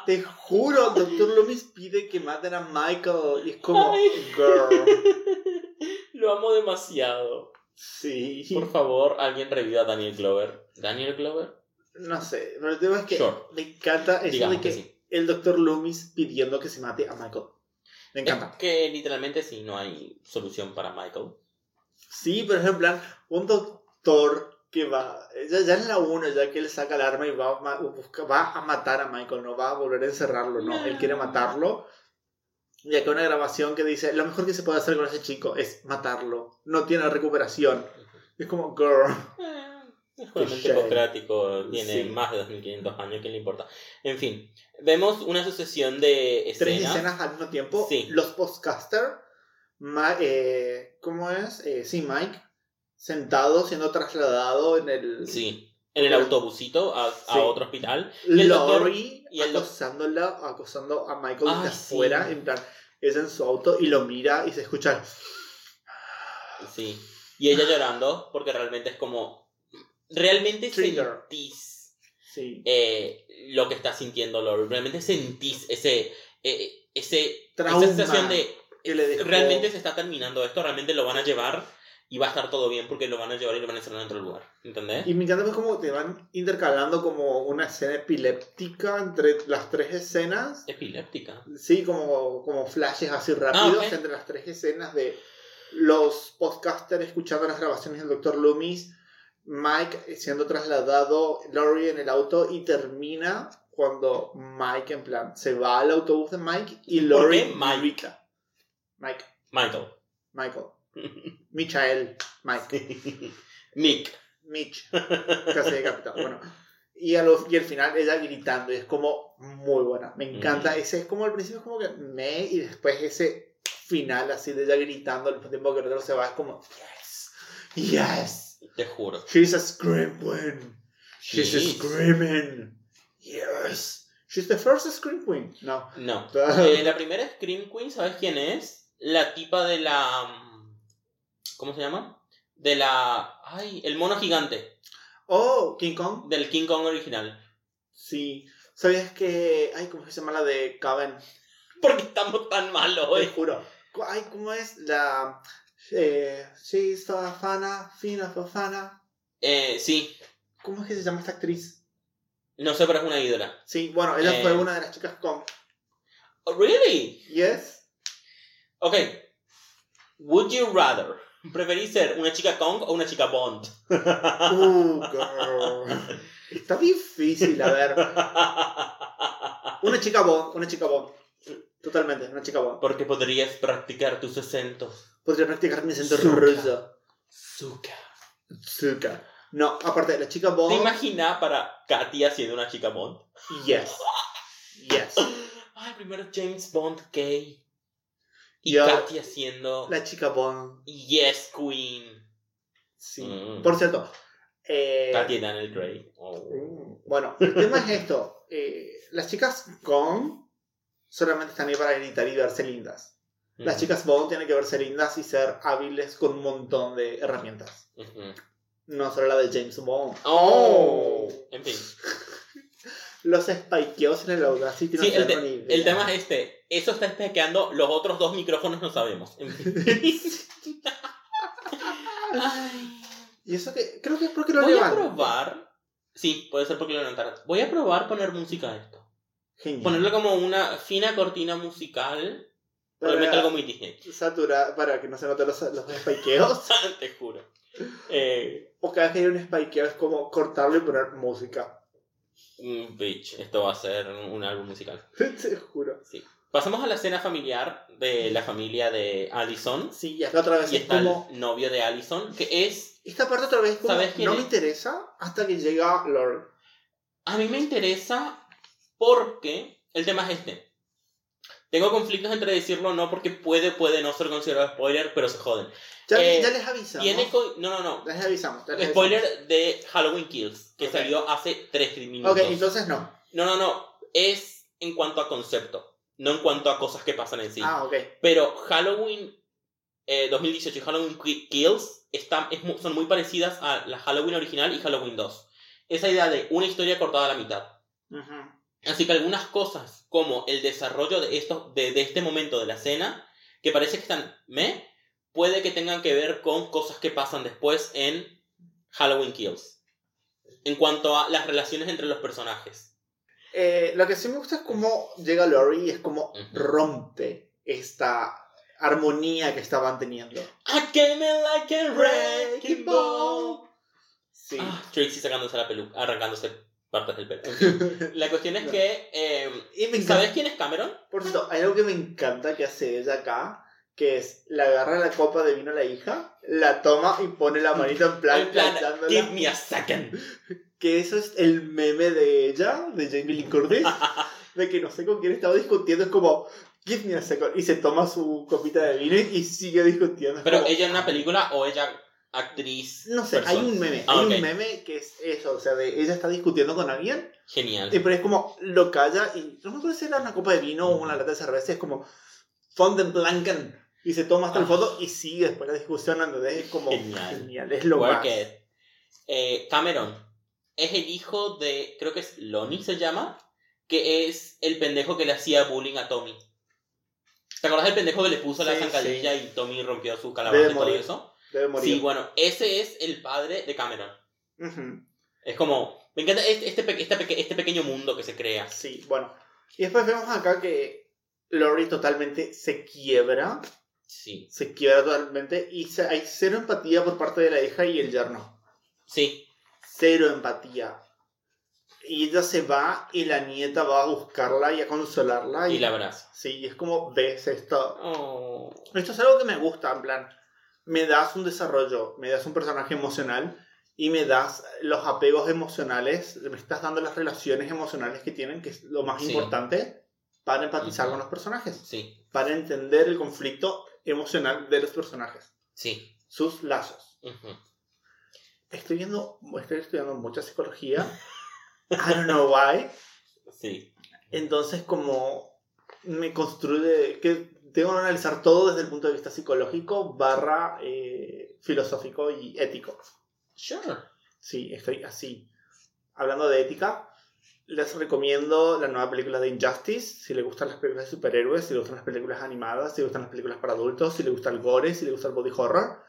A: Te juro, el Dr. Loomis pide que maten a Michael. Y es como,
B: Ay.
A: girl.
B: Lo amo demasiado.
A: Sí.
B: Por favor, alguien reviva a Daniel Glover. ¿Daniel Glover?
A: No sé, pero el tema es que
B: Sure.
A: me encanta eso
B: Digamos
A: de que,
B: que sí.
A: el Dr. Loomis pidiendo que se mate a Michael. Me encanta.
B: Es que literalmente sí, no hay solución para Michael.
A: Sí, pero es en plan, un doctor que va, ya, ya en la 1, ya que él saca el arma y va va a matar a Michael, no va a volver a encerrarlo, no, él quiere matarlo. Y acá una grabación que dice, lo mejor que se puede hacer con ese chico es matarlo, no tiene recuperación. Es como, girl.
B: Es
A: shame.
B: hipocrático, tiene
A: Sí.
B: más de 2500 años, ¿quién le importa? En fin, vemos una sucesión de
A: Tres
B: escenas.
A: escenas al mismo tiempo,
B: Sí.
A: los podcasters, eh, ¿cómo es? Eh, sí, Mike, sentado, siendo trasladado en el...
B: Sí, en el autobusito a, a
A: Sí.
B: otro hospital. Y el
A: Lori
B: y el
A: acosándola, acosando a Michael
B: Ay,
A: desde afuera, en plan, es en su auto y lo mira y se escucha.
B: Sí. Y ella llorando porque realmente es como... Realmente
A: Trigger.
B: sentís
A: Sí.
B: eh, lo que está sintiendo Lori. Realmente sentís ese... eh, ese
A: Trauma
B: esa sensación de...
A: que le.
B: Realmente se está terminando esto, realmente lo van a llevar. y va a estar todo bien porque lo van a llevar y lo van a hacer en otro lugar. ¿Entendés?
A: Y me encanta pues como te van intercalando como una escena epiléptica entre las tres escenas.
B: Epiléptica.
A: Sí, como, como flashes así rápidos
B: Ah, ok.
A: entre las tres escenas de los podcasters escuchando las grabaciones del Dr. Loomis, Mike siendo trasladado, Laurie en el auto y termina cuando Mike en plan se va al autobús de Mike y
B: ¿Por
A: Laurie
B: Mike?
A: grita. Mike,
B: Michael.
A: Michael, Michael, Mike,
B: Mick.
A: Mitch, casi decapitado. Bueno, y, a los, y al final ella gritando y es como muy buena. Me encanta.
B: Mm.
A: Ese es como al principio es como que me y después ese final así de ella gritando al mismo tiempo que el otro se va es como yes, yes.
B: Te juro.
A: She's a scream queen. She's
B: She
A: a screaming. Yes. She's the first scream queen. No.
B: No. Eh, la primera Scream Queen, ¿sabes quién es? La tipa de la. mm, ¿Cómo se llama? De la. Ay, el mono gigante.
A: Oh, King Kong.
B: Del King Kong original.
A: Sí. ¿Sabías que. Ay, ¿cómo se llama la de Caben?
B: ¿Por qué estamos tan malos
A: Te
B: hoy?
A: juro. Cu- Ay, ¿cómo es? La. Eh, she's Fafana, Fina Fafana.
B: Eh, sí.
A: ¿Cómo es que se llama esta actriz?
B: No sé, pero es una ídola.
A: Sí, bueno, ella
B: Eh.
A: fue una de las chicas con.
B: Oh, ¿Really?
A: Yes.
B: Ok. Would you rather? ¿Preferís ser una chica Kong o una chica Bond?
A: Uh, girl. Está difícil, a ver. Una chica Bond, una chica Bond. Totalmente, una chica Bond.
B: Porque podrías practicar tus acentos.
A: Podría practicar mi acento
B: Zuka.
A: ruso.
B: Zuka.
A: Zuka. No, aparte, la chica
B: ¿Te
A: Bond.
B: imaginas para Katia siendo una chica Bond?
A: Yes. Yes.
B: Ay, primero James Bond gay. Y
A: Yo-
B: Katia siendo
A: La chica Bond.
B: Yes Queen.
A: Sí.
B: Mm.
A: Por cierto. Eh,
B: Katia y Daniel Gray. Oh.
A: Mm, Bueno, el tema es esto. eh, las chicas con solamente están ahí para gritar y verse lindas. Las chicas Bond tienen que verse lindas y ser hábiles con un montón de herramientas. No solo la de James Bond.
B: Oh. En fin.
A: Los spikeos en el Audacity no
B: Sí, el, te- el tema es este. Eso está espequeando, los otros dos micrófonos no sabemos. En fin. Ay.
A: y eso que creo que es porque lo
B: Voy a probar. Sí, puede ser porque lo levantaron. Voy a probar poner música a esto.
A: Genial.
B: Ponerle como una fina cortina musical. Probablemente algo muy Disney.
A: saturar, para que no se noten los, los spikeos.
B: Te juro. Eh,
A: o cada vez que hay un spikeo es como cortarlo y poner música.
B: bitch, esto va a ser un, álbum musical.
A: Te juro.
B: Pasamos a la escena familiar de la familia de Allison.
A: Sí, y acá otra vez
B: Y
A: es
B: está
A: como...
B: el novio de Allison, que es...
A: Esta parte otra vez como
B: ¿Sabes
A: no
B: es?
A: me interesa hasta que llega Lord.
B: A mí me interesa porque el tema es este. Tengo conflictos entre decirlo o no porque puede, puede no ser considerado spoiler, pero se joden.
A: Ya,
B: Eh,
A: ya les avisamos.
B: Tiene no, no, no.
A: Les avisamos. ya les
B: Spoiler de Halloween Kills, que salió hace 3
A: avisamos.
B: minutos.
A: Ok, entonces no.
B: No, no, no. Es en cuanto a concepto, no en cuanto a cosas que pasan en sí.
A: Ah, ok.
B: Pero Halloween eh, 2018 y Halloween Ki- Kills están, es son muy parecidas a la Halloween original y Halloween 2. Esa idea de una historia cortada a la mitad.
A: Ujú.
B: Así que algunas cosas, como el desarrollo de, esto, de, de este momento de la escena, que parece que están me, puede que tengan que ver con cosas que pasan después en Halloween Kills. En cuanto a las relaciones entre los personajes.
A: Eh, lo que sí me gusta es cómo llega Lori y es como rompe esta armonía que estaban teniendo.
B: I came in like a wrecking ball.
A: Sí.
B: Ah, Tracy sacándose la peluca, arrancándose partes del pelo. En fin. La cuestión es que. eh,
A: y me.
B: ¿Sabes quién es Cameron?
A: Por cierto, hay algo que me encanta que hace ella acá, que es, le agarra la copa de vino a la hija, la toma y pone la manita en plan,
B: En plan, give me a second.
A: Que eso es el meme de ella, de Jamie Lee Curtis, de que no sé con quién estaba discutiendo, es como, give me a second, y se toma su copita de vino y sigue discutiendo.
B: Pero
A: como-
B: ella en una película o ella actriz.
A: No sé, hay un meme,
B: Ah,
A: hay un meme que es eso, o sea, de ella está discutiendo con alguien,
B: Genial.
A: y pero es como, lo calla, y no me acuerdo si era una copa de vino o una lata de cerveza, es como, von den Blanken, y se toma hasta el
B: Ah.
A: foto y sigue después la discusión, entonces es como,
B: Genial.
A: genial, es lo
B: Work
A: más.
B: Eh, Cameron es el hijo de, creo que es Lonnie se llama, que es el pendejo que le hacía bullying a Tommy. ¿Te acuerdas del pendejo que le puso la
A: Sí,
B: zancadilla y Tommy rompió su calabaza y todo eso?
A: Debe morir.
B: Sí, bueno, ese es el padre de Cameron. Es como, me encanta este, este, este este pequeño mundo que se crea.
A: Sí, bueno. Y después vemos acá que Lori totalmente se quiebra.
B: Sí,
A: Se quiebra totalmente. Y se- hay cero empatía por parte de la hija y el yerno.
B: sí,
A: Cero empatía. Y ella se va y la nieta va a buscarla y a consolarla.
B: y la abraza.
A: Sí, y es como, ves esto.
B: Oh.
A: Esto es algo que me gusta, en plan, me das un desarrollo, me das un personaje emocional y me das los apegos emocionales, me estás dando las relaciones emocionales que tienen, que es lo más
B: Sí.
A: importante para empatizar con los personajes,
B: Sí,
A: para entender el conflicto emocional de los personajes,
B: sí.
A: sus lazos. Estoy viendo, estoy estudiando mucha psicología, I don't know why,
B: Sí,
A: entonces como me construye que tengo que analizar todo desde el punto de vista psicológico barra eh, filosófico y ético.
B: sure.
A: Sí, estoy así. Hablando de ética, les recomiendo la nueva película de Injustice. Si les gustan las películas de superhéroes, si les gustan las películas animadas, si les gustan las películas para adultos, si les gusta el gore, si les gusta el body horror.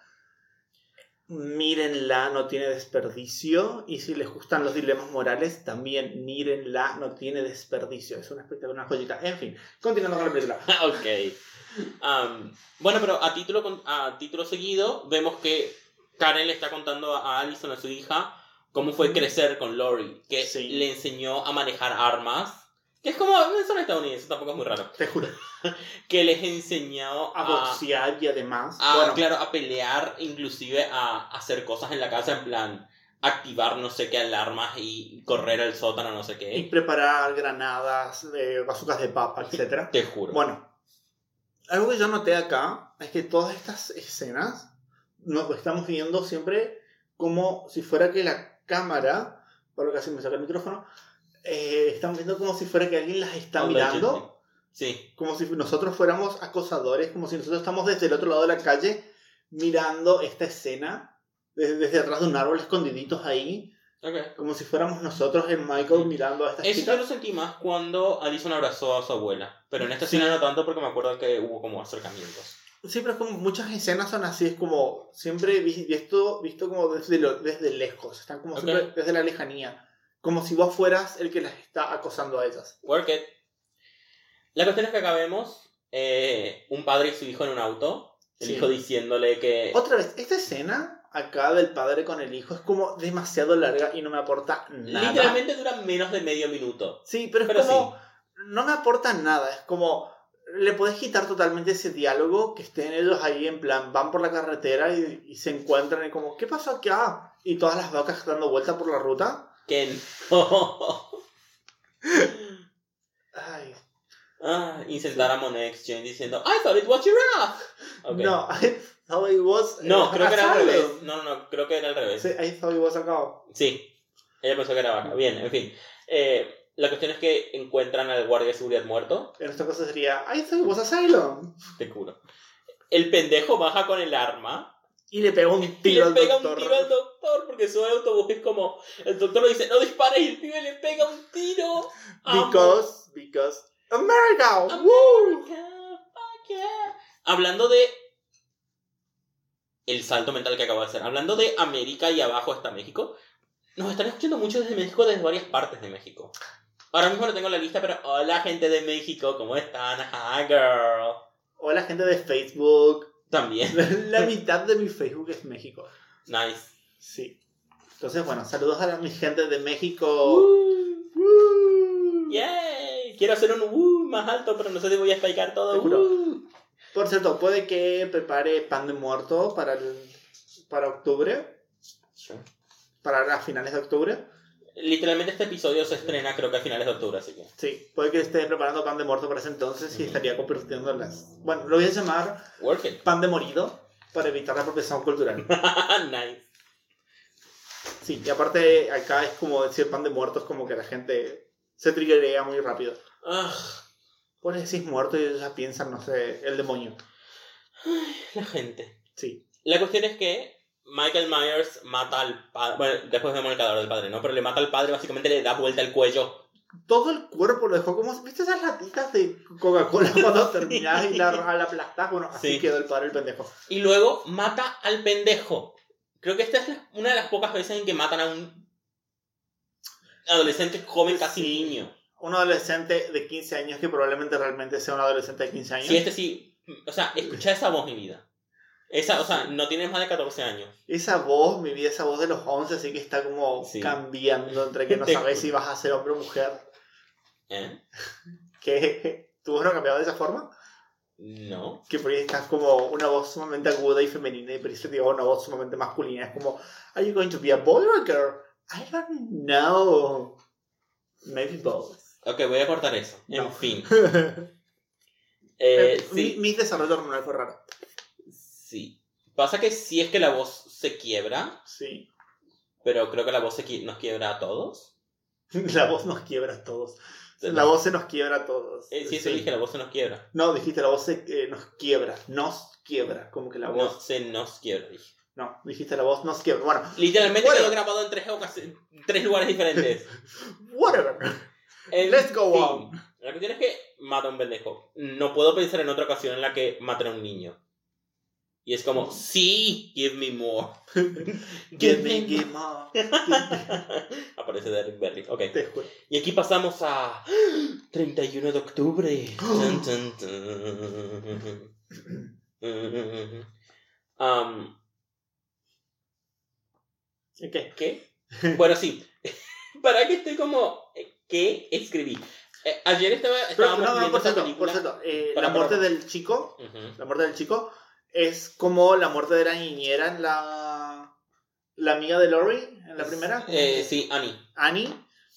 A: Mírenla, no tiene desperdicio. Y si les gustan los dilemas morales, también mírenla, no tiene desperdicio. Es un espectáculo, una joyita. En fin, continuando con la película.
B: ok. Am, bueno, pero a título, a título seguido, vemos que Karen le está contando a Allison, a su hija, cómo fue crecer con Lori, que
A: Sí.
B: le enseñó a manejar armas, que es como, son estadounidenses, tampoco es muy raro,
A: Te juro.
B: que les enseñó
A: A boxear y además.
B: a,
A: bueno,
B: claro, a pelear, inclusive a hacer cosas en la casa, en plan, activar no sé qué alarmas y correr al sótano, no sé
A: y
B: qué.
A: preparar granadas, eh, bazucas de papa, etc.
B: Te juro.
A: Bueno, algo que yo noté acá es que todas estas escenas nos estamos viendo siempre como si fuera que la cámara, por lo que así me saca el micrófono, eh, estamos viendo como si fuera que alguien las está mirando,
B: Sí,
A: como si nosotros fuéramos acosadores, como si nosotros estamos desde el otro lado de la calle mirando esta escena, desde, desde atrás de un árbol escondiditos ahí,
B: ok.
A: como si fuéramos nosotros en Michael mirando a estas
B: Eso yo
A: chicas.
B: lo sentí más cuando Alison abrazó a su abuela. Pero en esta
A: Sí.
B: escena no tanto porque me acuerdo que hubo como acercamientos.
A: Sí, pero es como muchas escenas son así, es como siempre vi- visto, visto como desde, lo- desde lejos, están como
B: Ok.
A: siempre desde la lejanía, como si vos fueras el que las está acosando a ellas.
B: Work it. La cuestión es que acá vemos eh, un padre y su hijo en un auto. El
A: Sí.
B: hijo diciéndole que...
A: Otra vez, esta escena acá del padre con el hijo es como demasiado larga y no me aporta nada.
B: Literalmente dura menos de medio minuto.
A: Sí, pero es
B: Pero
A: como, no me aporta nada, es como, le podés quitar totalmente ese diálogo, que estén ellos ahí en plan, van por la carretera y, y se encuentran y como, ¿qué pasó acá? Y todas las vacas dando vuelta por la ruta.
B: No.
A: Ay,
B: ah, y sentar a Exchange diciendo I thought it was giraffe. Ok.
A: No, thought it was.
B: No, creo que era al revés. No, no, no, creo que era al revés.
A: Sí, I thought it was a cow.
B: Sí, ella pensó que era vaca. Bien, en fin. Eh, la cuestión es que encuentran al guardia de seguridad muerto.
A: En esta cosa sería I thought it was asylum.
B: Te juro. El pendejo baja con el arma
A: Y le pegó un
B: y
A: tiro
B: le
A: al
B: pega
A: doctor.
B: un tiro al doctor porque su autobús es como. El doctor le dice: No dispares y el pibe le pega un tiro.
A: Because, because America. Woo.
B: America, fuck yeah. Hablando de. El salto mental que acabo de hacer. Hablando de América y abajo está México. Nos están escuchando mucho desde México, desde varias partes de México. Ahora mismo no tengo la lista, pero hola gente de México, ¿cómo están? Hi girl.
A: Hola gente de Facebook.
B: También.
A: La mitad de mi Facebook es México.
B: Nice.
A: Sí. Entonces, bueno, saludos a mi gente de México.
B: Woo.
A: Woo.
B: Yay. Quiero hacer un woo más alto, pero no sé si voy a explicar todo.
A: Seguro.
B: Woo.
A: Por cierto, puede que prepare pan de muerto para, el, para octubre. Para a finales de octubre.
B: Literalmente este episodio se estrena creo que a finales de octubre, así que.
A: Sí, puede que esté preparando pan de muerto para ese entonces y
B: Ujú.
A: estaría convirtiendo las... Bueno, lo voy a llamar
B: Work it.
A: pan de morido para evitar la apropiación cultural.
B: nice.
A: Sí, y aparte acá es como decir pan de muerto, es como que la gente se triggerea muy rápido.
B: Ah,
A: Vos le decís muerto y ellos ya piensan, no sé, el demonio.
B: la gente.
A: Sí.
B: La cuestión es que Michael Myers mata al padre. Bueno, después vemos el cadáver del padre, ¿no? Pero le mata al padre, básicamente le da vuelta el cuello.
A: todo el cuerpo lo dejó como. ¿Viste esas latitas de Coca-Cola cuando terminás y la, la aplastás? Bueno, así
B: Sí.
A: quedó el padre el pendejo.
B: Y luego mata al pendejo. Creo que esta es la- una de las pocas veces en que matan a un adolescente joven, casi
A: Sí.
B: niño.
A: Un adolescente de 15 años que probablemente realmente sea un adolescente de 15 años.
B: Sí, este sí. O sea, escucha esa voz, mi vida. Esa, o sea, no tienes más de 14 años.
A: Esa voz, mi vida, esa voz de los 11, así que está como
B: Sí.
A: cambiando entre que no sabes si vas a ser hombre o mujer.
B: ¿Eh?
A: Que tu voz no ha cambiado de esa forma.
B: No.
A: Que por ahí estás como una voz sumamente aguda y femenina y por ahí se te una voz sumamente masculina. Es como, ¿Are you going to be a boy or a girl? I don't know. Maybe both.
B: Ok, voy a cortar eso. En
A: No.
B: fin. Eh,
A: mi,
B: sí,
A: mi desarrollo hormonal fue raro.
B: sí. Pasa que sí es que la voz se quiebra,
A: Sí.
B: pero creo que la voz se qui- nos quiebra a todos.
A: La voz nos quiebra a todos. La voz se nos quiebra a todos.
B: Eh, sí, eso dije, la voz se nos quiebra.
A: No, dijiste la voz se, eh, nos quiebra. Nos quiebra. Como que la
B: No,
A: voz.
B: se nos quiebra, dije.
A: No, dijiste la voz nos quiebra. Bueno,
B: Literalmente quedó grabado en tres, en tres lugares diferentes.
A: whatever. Let's go
B: fin,
A: on.
B: La cuestión es que mata a un pendejo. No puedo pensar en otra ocasión en la que maten a un niño. Y es como, sí, give me more.
A: Give me, give more.
B: Aparece Derek Berry. Ok. Y aquí pasamos a 31 de octubre. Tan, tan, tan. Um,
A: Ok.
B: ¿Qué? Bueno, sí. Para que estoy como. ¿Qué escribí? Eh, ayer estaba,
A: Pero, no, no, por cierto, por cierto, eh,
B: Para,
A: la muerte
B: para.
A: del chico,
B: Ujú.
A: la muerte del chico, es como la muerte de la niñera en la, la amiga de Lori, en la primera.
B: Eh, sí, Annie.
A: Annie,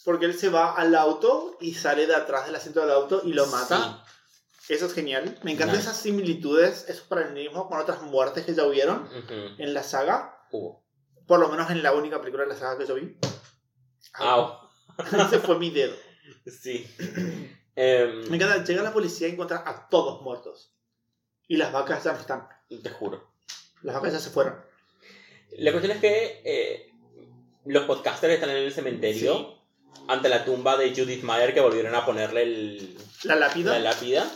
A: porque él se va al auto y sale de atrás del asiento del auto y lo mata. Eso es genial. Me encantan
B: Nice.
A: esas similitudes, esos paralelismos con otras muertes que ya hubieron
B: Sí. Ujú.
A: en la saga.
B: Hubo.
A: Por lo menos en la única película de la saga que yo vi.
B: Au.
A: Ese fue mi dedo.
B: Sí. Em,
A: Me encanta, llega la policía y encuentra a todos muertos. Y las vacas ya no están.
B: te juro.
A: Las vacas ya se fueron.
B: La cuestión es que eh, los podcasters están en el cementerio ante la tumba de Judith Meyer que volvieron a ponerle el,
A: La lápida.
B: la lápida.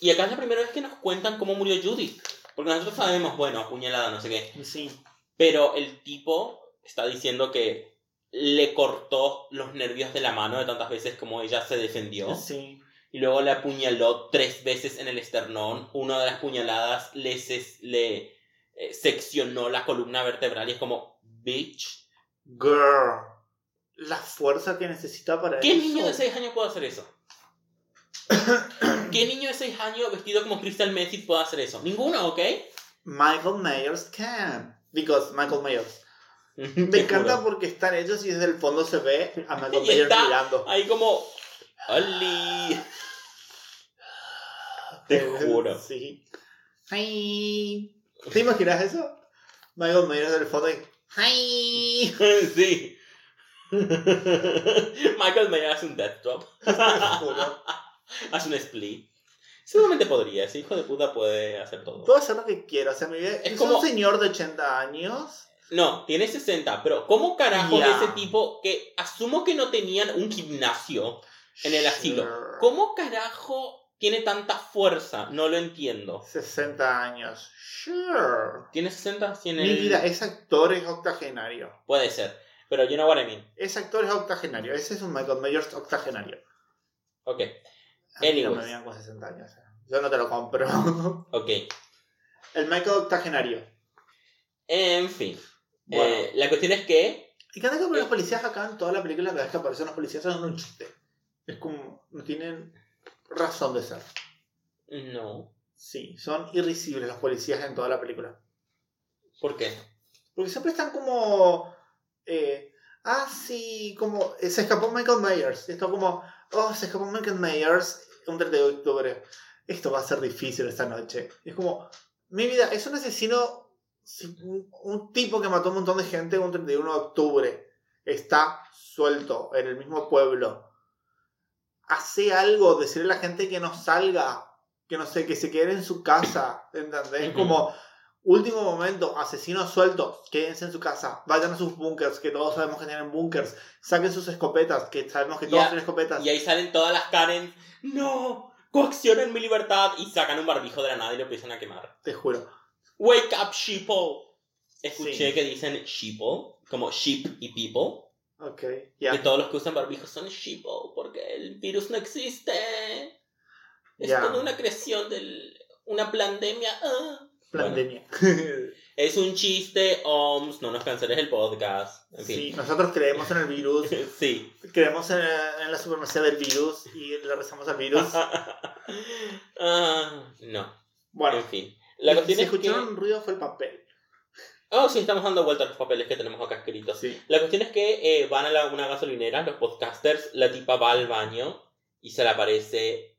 B: Y acá es la primera vez que nos cuentan cómo murió Judith. Porque nosotros sabemos, bueno, apuñalada, no sé qué.
A: Sí.
B: Pero el tipo está diciendo que le cortó los nervios de la mano de tantas veces como ella se defendió.
A: Sí.
B: Y luego le apuñaló tres veces en el esternón. Una de las puñaladas le, ses- le eh, seccionó la columna vertebral y es como, bitch.
A: Girl. La fuerza que necesita para
B: ¿Qué
A: eso.
B: niño de 6 años puede hacer eso? ¿Qué niño de 6 años vestido como Crystal Method puede hacer eso? Ninguno, ¿ok?
A: Michael Myers can. Because Michael Myers.
B: Me
A: encanta porque están ellos y desde el fondo se ve a Michael Myers
B: está
A: mirando.
B: Ahí como, ¡Oli! Te juro.
A: Sí. Ay. ¿Te imaginas eso? Michael Myers desde el fondo y. ¡Ay!
B: sí. Michael Mayer hace un death drop.
A: Te juro.
B: Hace un split. Seguramente podría. Ese hijo de puta puede hacer todo.
A: Puedo hacer lo que quiera. O sea, mi vida
B: Es
A: es,
B: como-
A: un señor de 80 años.
B: No, tiene 60, pero ¿cómo carajo de ese tipo que asumo que no tenían un gimnasio en el asilo?
A: Sure.
B: ¿Cómo carajo tiene tanta fuerza? No lo entiendo.
A: 60 años. Sure.
B: ¿Tiene 60? ¿Tiene
A: Mi
B: el-
A: vida, ese actor es octogenario.
B: Puede ser, pero you know what I mean.
A: Ese actor es octogenario. Ese es un Michael Myers octogenario.
B: Ok,
A: no
B: Anyways.
A: me vean con 60 años. Yo no te lo compro.
B: ok.
A: El Michael octogenario.
B: En fin.
A: Bueno.
B: Eh, la cuestión es que...
A: Y cada vez que los policías acá en toda la película, cada vez que aparecen los policías son un chiste. Es como, no tienen razón de ser.
B: No.
A: Sí, son irrisibles los policías en toda la película.
B: ¿Por qué?
A: Porque siempre están como, eh, ah, sí, como, eh, se escapó Michael Myers. Esto como, oh, se escapó Michael Myers un 31 de octubre. Esto va a ser difícil esta noche. Y es como, mi vida, es un asesino, un, un tipo que mató a un montón de gente un 31 de octubre. Está suelto en el mismo pueblo. Hace algo, decirle a la gente que no salga, que no sé, que se quede en su casa, ¿entendés?
B: Ujú.
A: Como, Último momento, asesinos sueltos, quédense en su casa, vayan a sus bunkers, que todos sabemos que tienen bunkers, saquen sus escopetas, que sabemos que todos
B: Ya,
A: tienen escopetas.
B: Y ahí salen todas las Karen. ¡No! Coaccionen mi libertad. Y sacan un barbijo de la nada y lo empiezan a quemar.
A: Te juro.
B: Wake up, sheeple. Escuché
A: Sí.
B: que dicen sheeple, como sheep y people.
A: Ok, ya.
B: Que todos los que usan barbijos son sheeple, porque el virus no existe. Es
A: Ya.
B: toda una creación de una pandemia. ah.
A: Pandemia.
B: Es un chiste, OMS, no nos canceles el podcast. En
A: sí,
B: fin.
A: nosotros creemos en el virus,
B: Sí.
A: creemos en, en la supremacía del virus y le rezamos al virus.
B: Ah, no,
A: Bueno,
B: en fin. La cuestión
A: si
B: es que...
A: escucharon un ruido fue el papel.
B: Oh, sí, estamos dando vuelta a los papeles que tenemos acá escritos.
A: Sí.
B: La cuestión es que eh, van a la- una gasolinera, los podcasters, la tipa va al baño y se le aparece...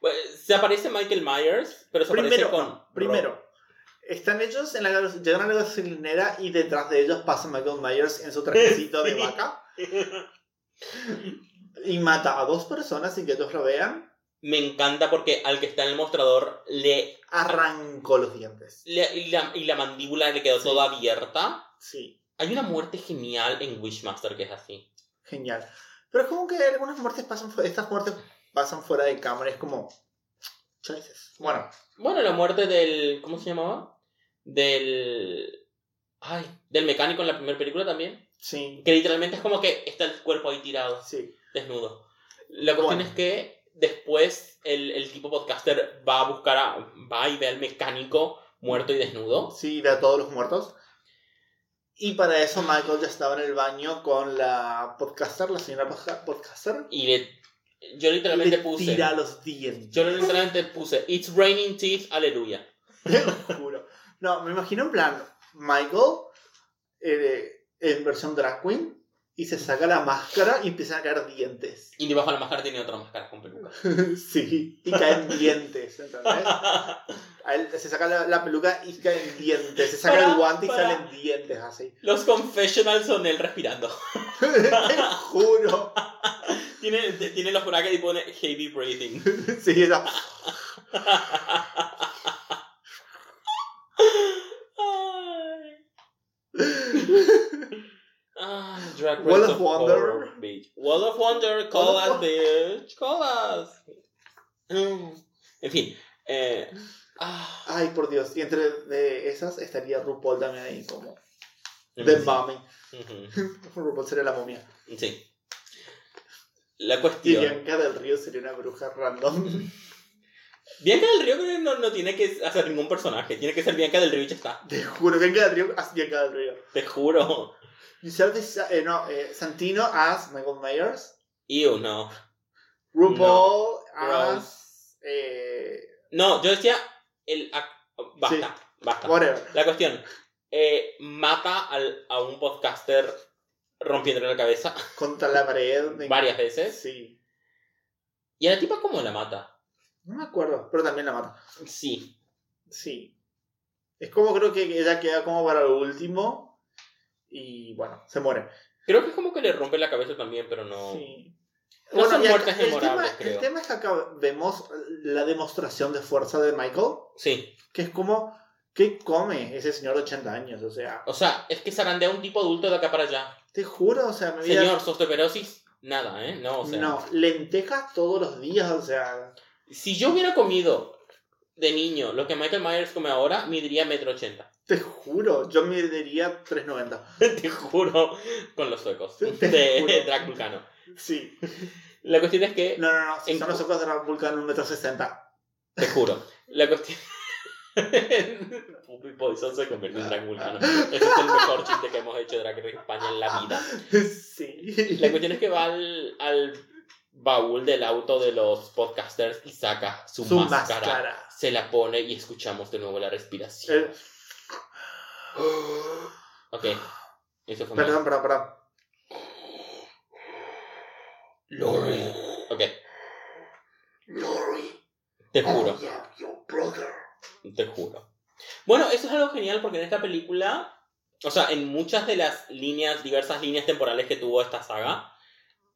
B: Bueno, se aparece Michael Myers, pero se
A: Primero,
B: aparece con...
A: primero, están ellos en la llegan a la gasolinera y detrás de ellos pasa Michael Myers en su trajecito de vaca y mata a dos personas sin que ellos lo vean.
B: Me encanta porque al que está en el mostrador le...
A: Arrancó los dientes.
B: le- y, la, y la mandíbula le quedó
A: Sí.
B: toda abierta.
A: Sí,
B: Hay una muerte genial en Wishmaster que es así.
A: genial. Pero es como que algunas muertes pasan, estas muertes pasan fuera de cámara. Es como, choices. Bueno,
B: Bueno, la muerte del... ¿Cómo se llamaba? Del... Ay, del mecánico en la primera película también.
A: sí,
B: Que literalmente es como que está el cuerpo ahí tirado,
A: sí.
B: desnudo. La cuestión
A: Bueno.
B: es que después el, el tipo podcaster va a buscar a... Va y ve al mecánico muerto y desnudo.
A: Sí, ve a todos los muertos. Y para eso Michael ya estaba en el baño con la podcaster, la señora podca- podcaster.
B: Y le... Yo literalmente
A: Le
B: puse...
A: tira los dientes.
B: Yo literalmente puse It's raining teeth, aleluya.
A: Te lo juro. No, me imagino en plan, Michael eh, en versión drag queen y se saca la máscara y empiezan a caer dientes.
B: Y debajo de la máscara tiene otra máscara con peluca.
A: sí, y caen dientes, ¿entendés? A él se saca la, la peluca y caen dientes. Se saca
B: Para,
A: el guante y salen dientes así.
B: Los confessionals son él respirando.
A: Te juro.
B: Tiene, tiene los brackets y pone heavy breathing.
A: Sí, esa-
B: Ay. Ah, Drag
A: Wall of Wonder.
B: Horror, bitch. Wall of Wonder, call us, bitch. Call us. En fin. Eh, ah,
A: Ay, por Dios. Y entre de esas estaría RuPaul también ahí como
B: en
A: The. Mummy.
B: Ujú.
A: RuPaul sería la momia.
B: Sí. La
A: Y
B: cuestión.
A: Bianca del Río sería una bruja random.
B: Bianca del Río no, no tiene que hacer ningún personaje. Tiene que ser Bianca del Río y ya está.
A: Te juro, Bianca del Río as Bianca del Río.
B: Te juro.
A: Giselle eh, no, eh, Santino as Michael Myers.
B: Ew, no.
A: RuPaul as. Eh,
B: No, yo decía el... ac- Basta, basta.
A: whatever.
B: La cuestión, eh, mata al, a un podcaster rompiéndole la cabeza
A: Contra la pared.
B: varias veces.
A: Sí.
B: ¿Y a la tipa cómo la mata?
A: No me acuerdo, pero también la mata.
B: Sí.
A: Sí. Es como creo que ella queda como para lo último. Y bueno, se muere.
B: Creo que es como que le rompe la cabeza también, pero no...
A: Sí.
B: No son
A: y acá-
B: muertes
A: el
B: memorables,
A: tema,
B: creo.
A: El tema es que acá vemos la demostración de fuerza de Michael,
B: Sí.
A: que es como, ¿qué come ese señor de 80 años? O sea,
B: O sea, es que zarandea a un tipo adulto de acá para allá.
A: te juro, o sea, me voy a-
B: Señor, osteoporosis, nada, ¿eh? No, o sea...
A: no, lentejas todos los días, o sea,
B: Si yo hubiera comido de niño lo que Michael Myers come ahora, midiría metro ochenta.
A: Te juro, yo me diría 3.90.
B: Te juro, con los suecos.
A: Te
B: De. Drag Vulcano.
A: Sí.
B: La cuestión es que...
A: No, no, no, si
B: En
A: son los ojos de la Vulcan 1,60m.
B: Te juro. La cuestión. Puppy Poison se convierte en Drag Vulcano. Ese es el mejor chiste que hemos hecho de Drag Race España en la vida.
A: Sí.
B: La cuestión es que va al, al baúl del auto de los podcasters y saca su,
A: Su
B: máscara,
A: máscara.
B: Se la pone y escuchamos de nuevo la respiración. Ok. Eso fue
A: perdón, perdón, perdón.
B: Lori. Ok.
A: Lori,
B: Te juro.
A: I am your brother.
B: Te juro. Bueno, eso es algo genial porque en esta película, o sea, en muchas de las líneas, diversas líneas temporales que tuvo esta saga,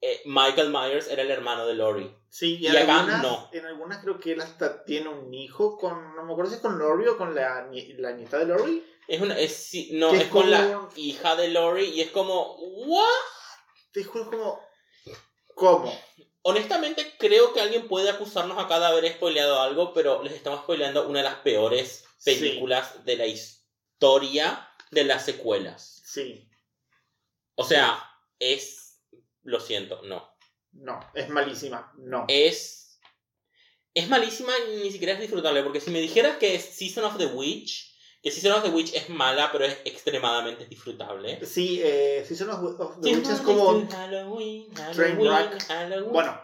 B: eh, Michael Myers era el hermano de Laurie.
A: Sí, y,
B: Y acá
A: algunas,
B: no.
A: en algunas creo que él hasta tiene un hijo con, no me acuerdo si es con Laurie o con la, la nieta de Laurie.
B: Es una, es, no, es
A: es
B: con la hija de Laurie y es como, ¿what?
A: Te juro como, ¿cómo?
B: Honestamente, creo que alguien puede acusarnos acá de haber spoileado algo, pero les estamos spoileando una de las peores
A: Sí.
B: películas de la historia de las secuelas.
A: Sí,
B: O sea, es. Lo siento, no.
A: no, es malísima, no.
B: Es. Es malísima y ni siquiera es disfrutable, porque si me dijeras que es Season of the Witch, que Season of the Witch es mala, pero es extremadamente disfrutable.
A: Sí, eh, Season of, the Witch es como,
B: Halloween, Halloween. Halloween.
A: bueno,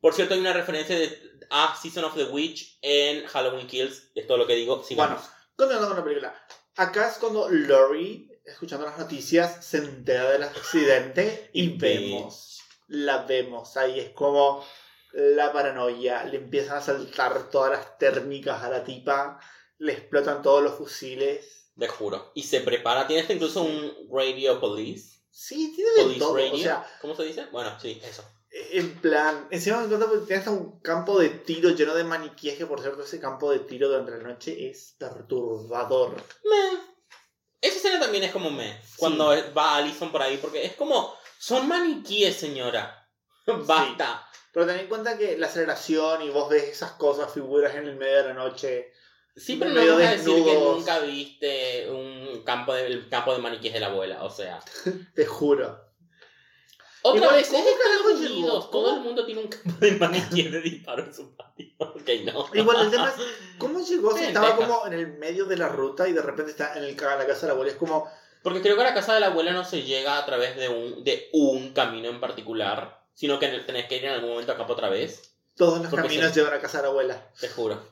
B: Por cierto, hay una referencia de, a Season of the Witch en Halloween Kills. Es todo lo que digo. Sigamos.
A: Bueno, continuando con la película. Acá es cuando Laurie, escuchando las noticias, se entera del accidente y,
B: Y
A: vemos, la vemos. Ahí es como la paranoia. Le empiezan a saltar todas las térmicas a la tipa, le explotan todos los fusiles.
B: Te juro. Y se prepara. Tiene hasta incluso un Radio Police.
A: Sí, tiene de
B: Police
A: todo.
B: Radio.
A: O sea,
B: ¿Cómo se dice? Bueno, sí, eso.
A: en plan, encima me encanta porque tiene hasta un campo de tiro lleno de maniquíes, que por cierto, ese campo de tiro durante la noche es perturbador.
B: Me. Esa escena también es como me. Cuando va Allison por ahí, porque es como. Son maniquíes, señora. Basta.
A: Pero ten en cuenta que la aceleración y vos ves esas cosas, figuras en el medio de la noche.
B: Sí, pero no
A: Medio
B: vas a decir que nunca viste un campo de, el campo de maniquíes de la abuela. O sea.
A: Te juro.
B: Otra
A: Igual,
B: vez,
A: ¿cómo
B: es Estados Unidos.
A: llegó?
B: Todo el mundo tiene un campo de maniquíes de disparo en su patio. Ok, no.
A: Y bueno, el tema es, ¿cómo llegó? Si estaba
B: Texas.
A: como en el medio de la ruta y de repente está en el, en la casa de la abuela. Es como,
B: Porque creo que a la casa de la abuela no se llega a través de un, de un camino en particular, sino que tenés que ir en algún momento a campo otra vez.
A: todos los caminos
B: se-
A: llevan a casa de la abuela.
B: Te juro.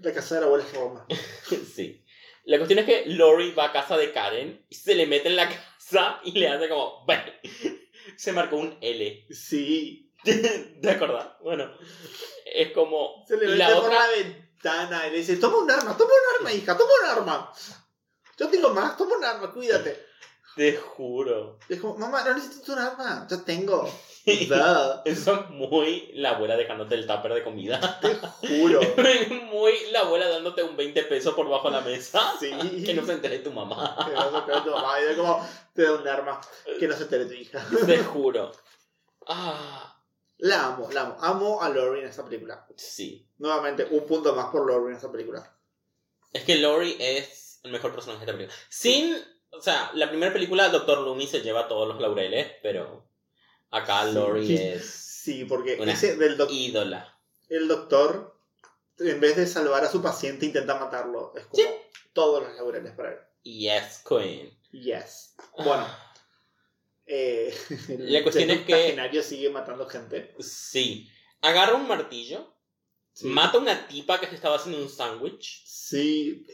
A: La casa de la abuela es Roma.
B: sí. La cuestión es que Lori va a casa de Karen y se le mete en la casa y le hace como. "Bueno". Se marcó un L.
A: Sí.
B: ¿De acordás? Bueno. Es como.
A: Se le mete
B: la
A: por
B: otra.
A: la ventana y le dice, toma un arma, toma un arma, hija, toma un arma. Yo tengo más, toma un arma, cuídate.
B: Te juro.
A: Y es como, mamá, no necesito un arma, yo tengo.
B: Eso es muy la abuela dejándote el tupper de comida.
A: Te juro.
B: muy la abuela dándote un 20 pesos por bajo la mesa.
A: Sí.
B: Que no se entere tu mamá.
A: Que no se entere tu mamá. Y es como, te da un arma. Que no se entere tu hija.
B: Te juro. Ah,
A: La amo, la amo. Amo a Laurie en esta película.
B: sí.
A: Nuevamente, un punto más por Laurie en esta película.
B: Es que Lori es el mejor personaje de esta película. Sin. O sea, la primera película, Doctor Loomis se lleva todos los laureles, pero acá
A: Sí.
B: Lori es
A: Sí, porque
B: Una
A: ese del
B: ídola.
A: el doctor, en vez de salvar a su paciente, intenta matarlo. Es como todos los laureles para él.
B: Yes, Queen.
A: Yes. Bueno. Eh,
B: La cuestión
A: el
B: es que-
A: octogenario sigue matando gente.
B: Sí. Agarra un martillo,
A: Sí.
B: mata a una tipa que se estaba haciendo un sándwich.
A: Sí.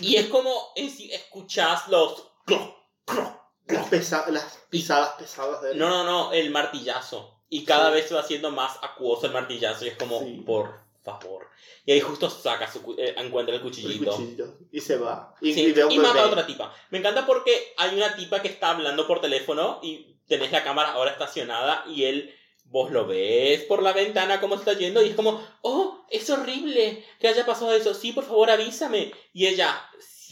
B: Y es como en sí, escuchás los. cloc, cloc,
A: Las, pesa- las pisadas pesadas de él.
B: No, no, no, el martillazo. Y cada vez se va haciendo más acuoso el martillazo y es como,
A: Sí.
B: por favor. Y ahí justo saca su, eh, encuentra el
A: El
B: cuchillito.
A: cuchillo. Y se va. Y,
B: Sí,
A: y
B: y mata a otra tipa. Me encanta porque hay una tipa que está hablando por teléfono y tenés la cámara ahora estacionada y él, vos lo ves por la ventana cómo está yendo y es como, oh, es horrible que haya pasado eso. Sí, por favor, avísame. Y ella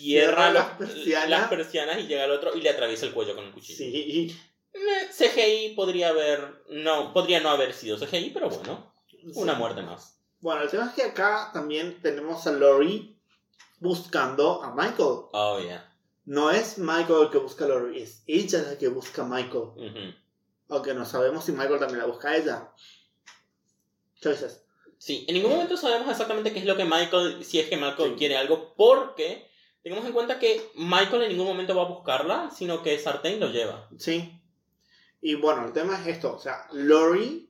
B: cierra,
A: las persianas.
B: las persianas y llega al otro y le atraviesa el cuello con el cuchillo.
A: Sí.
B: CGI podría haber, no, podría no haber sido CGI, pero bueno, una muerte más.
A: Bueno, el tema es que acá también tenemos a Lori buscando a Michael.
B: Oh, yeah.
A: No es Michael el que busca a Lori, es ella la que busca a Michael. Aunque no sabemos si Michael también la busca a ella. Choices.
B: Sí, en ningún momento sabemos exactamente qué es lo que Michael, si es que Michael
A: Sí.
B: quiere algo, porque tengamos en cuenta que Michael en ningún momento va a buscarla, sino que Sartain lo lleva.
A: Sí. Y bueno, el tema es esto. O sea, Lori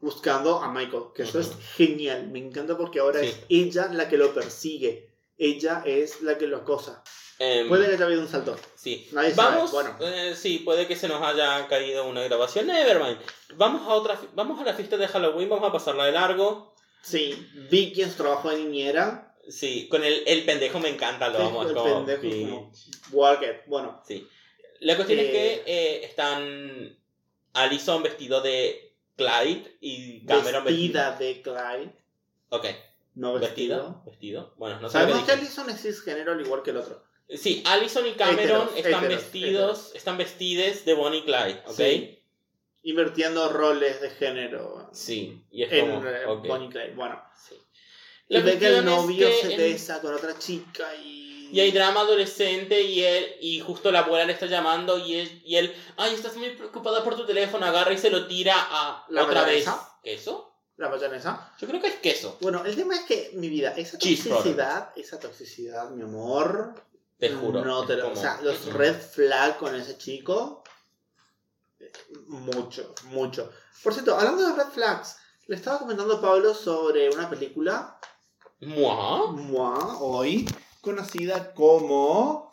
A: buscando a Michael. Que eso es
B: Ujú.
A: genial. Me encanta porque ahora
B: Sí.
A: es ella la que lo persigue. Ella es la que lo acosa.
B: Em,
A: Puede que haya habido un salto.
B: Sí.
A: Nadie sabe,
B: Vamos,
A: bueno.
B: eh, sí, puede que se nos haya caído una grabación. Nevermind. Vamos a otra, vamos a la fiesta de Halloween, vamos a pasarla de largo.
A: Sí. Vicky en su trabajo de niñera.
B: Sí, con el, el pendejo me encanta, lo vamos
A: el
B: como,
A: pendejo
B: sí.
A: como Walker. Bueno.
B: Sí. La cuestión es
A: Eh,
B: que eh, están. Allison vestido de Clyde y Cameron
A: Vestida de Clyde,
B: Ok,
A: no
B: vestido.
A: vestido.
B: Vestido. Bueno, no
A: Sabemos
B: que.
A: Allison es cisgénero al igual que el otro.
B: Sí, Allison y Cameron están vestidos, están vestides de Bonnie y Clyde, ¿ok?
A: Sí. Invirtiendo roles de género
B: Sí, y es
A: en
B: como,
A: eh,
B: ok,
A: Bonnie y Clyde. Bueno,
B: sí.
A: Y
B: La
A: ve que el
B: es
A: novio
B: que
A: se besa con otra chica y...
B: Y hay drama adolescente y él, y justo la abuela le está llamando y él, y él, ay, estás muy preocupada por tu teléfono, agarra y se lo tira a
A: ¿La
B: otra vez.
A: mayonesa?
B: ¿Queso?
A: La mayonesa.
B: Yo creo que es queso.
A: Bueno, el tema es que, mi vida, esa toxicidad, esa toxicidad, mi amor,
B: Te juro.
A: no te lo...
B: como-
A: O sea, los red flag con ese chico, mucho, mucho. Por cierto, hablando de red flags, le estaba comentando a Pablo sobre una película
B: ¿Mua?
A: Mua, hoy conocida como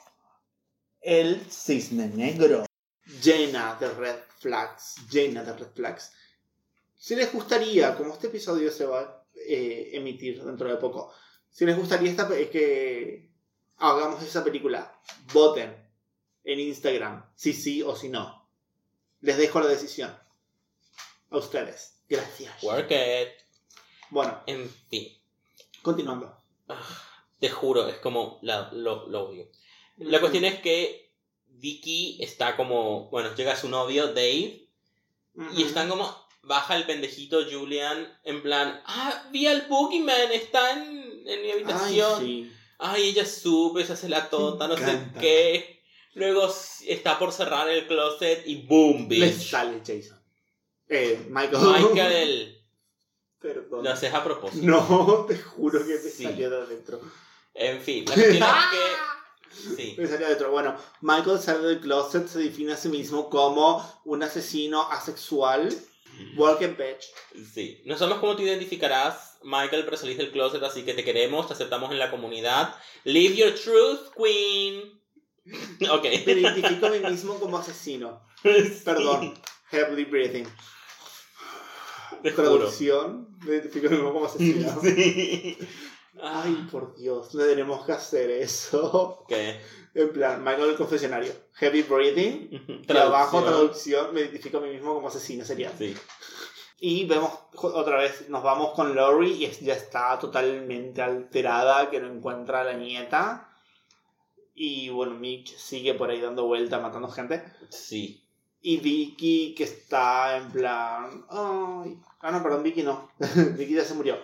A: El Cisne Negro. Llena de red flags, llena de red flags. Si les gustaría, como este episodio se va a eh, emitir dentro de poco, si les gustaría esta, que hagamos esa película, voten en Instagram, si sí o si no. Les dejo la decisión. A ustedes. Gracias.
B: Work it.
A: Bueno,
B: En fin.
A: Continuando.
B: Te juro, es como la, lo, lo odio. La cuestión es que Vicky está como, bueno, llega su novio Dave y están como, baja el pendejito Julian en plan, ah, vi al Boogeyman, está en, en mi habitación.
A: Ay,
B: Ay,
A: sí.
B: ella sube, se hace la tonta, no sé qué. Luego está por cerrar el closet y boom,
A: Le
B: bitch.
A: sale Jason. Eh, Michael.
B: Michael,
A: Perdón.
B: lo haces a propósito.
A: No, te juro que me
B: Sí.
A: salió de adentro.
B: En fin, la cuestión es que... Sí.
A: Me salió de adentro. Bueno, Michael sale del closet, se define a sí mismo como un asesino asexual. Walking bitch.
B: Sí, no sabemos cómo te identificarás, Michael, pero salís del closet, así que te queremos, te aceptamos en la comunidad. Live your truth, queen. ok.
A: Me identifico a mí mismo como asesino. Perdón. Heavily breathing.
B: Te juro.
A: Traducción. Me identifico a mí mismo como asesino.
B: Sí.
A: Ay, por Dios, no tenemos que hacer eso.
B: ¿Qué?
A: En plan, Michael el confesionario. Heavy breathing. Y abajo,
B: Traducción.
A: me identifico a mí mismo como asesino serial.
B: Sí.
A: Y vemos otra vez, nos vamos con Lori y ya está totalmente alterada, que no encuentra a la nieta. Y bueno, Mitch sigue por ahí dando vuelta, matando gente.
B: Sí.
A: Y Vicky, que está en plan. Ay. Ah, no, perdón, Vicky no. Vicky ya se murió.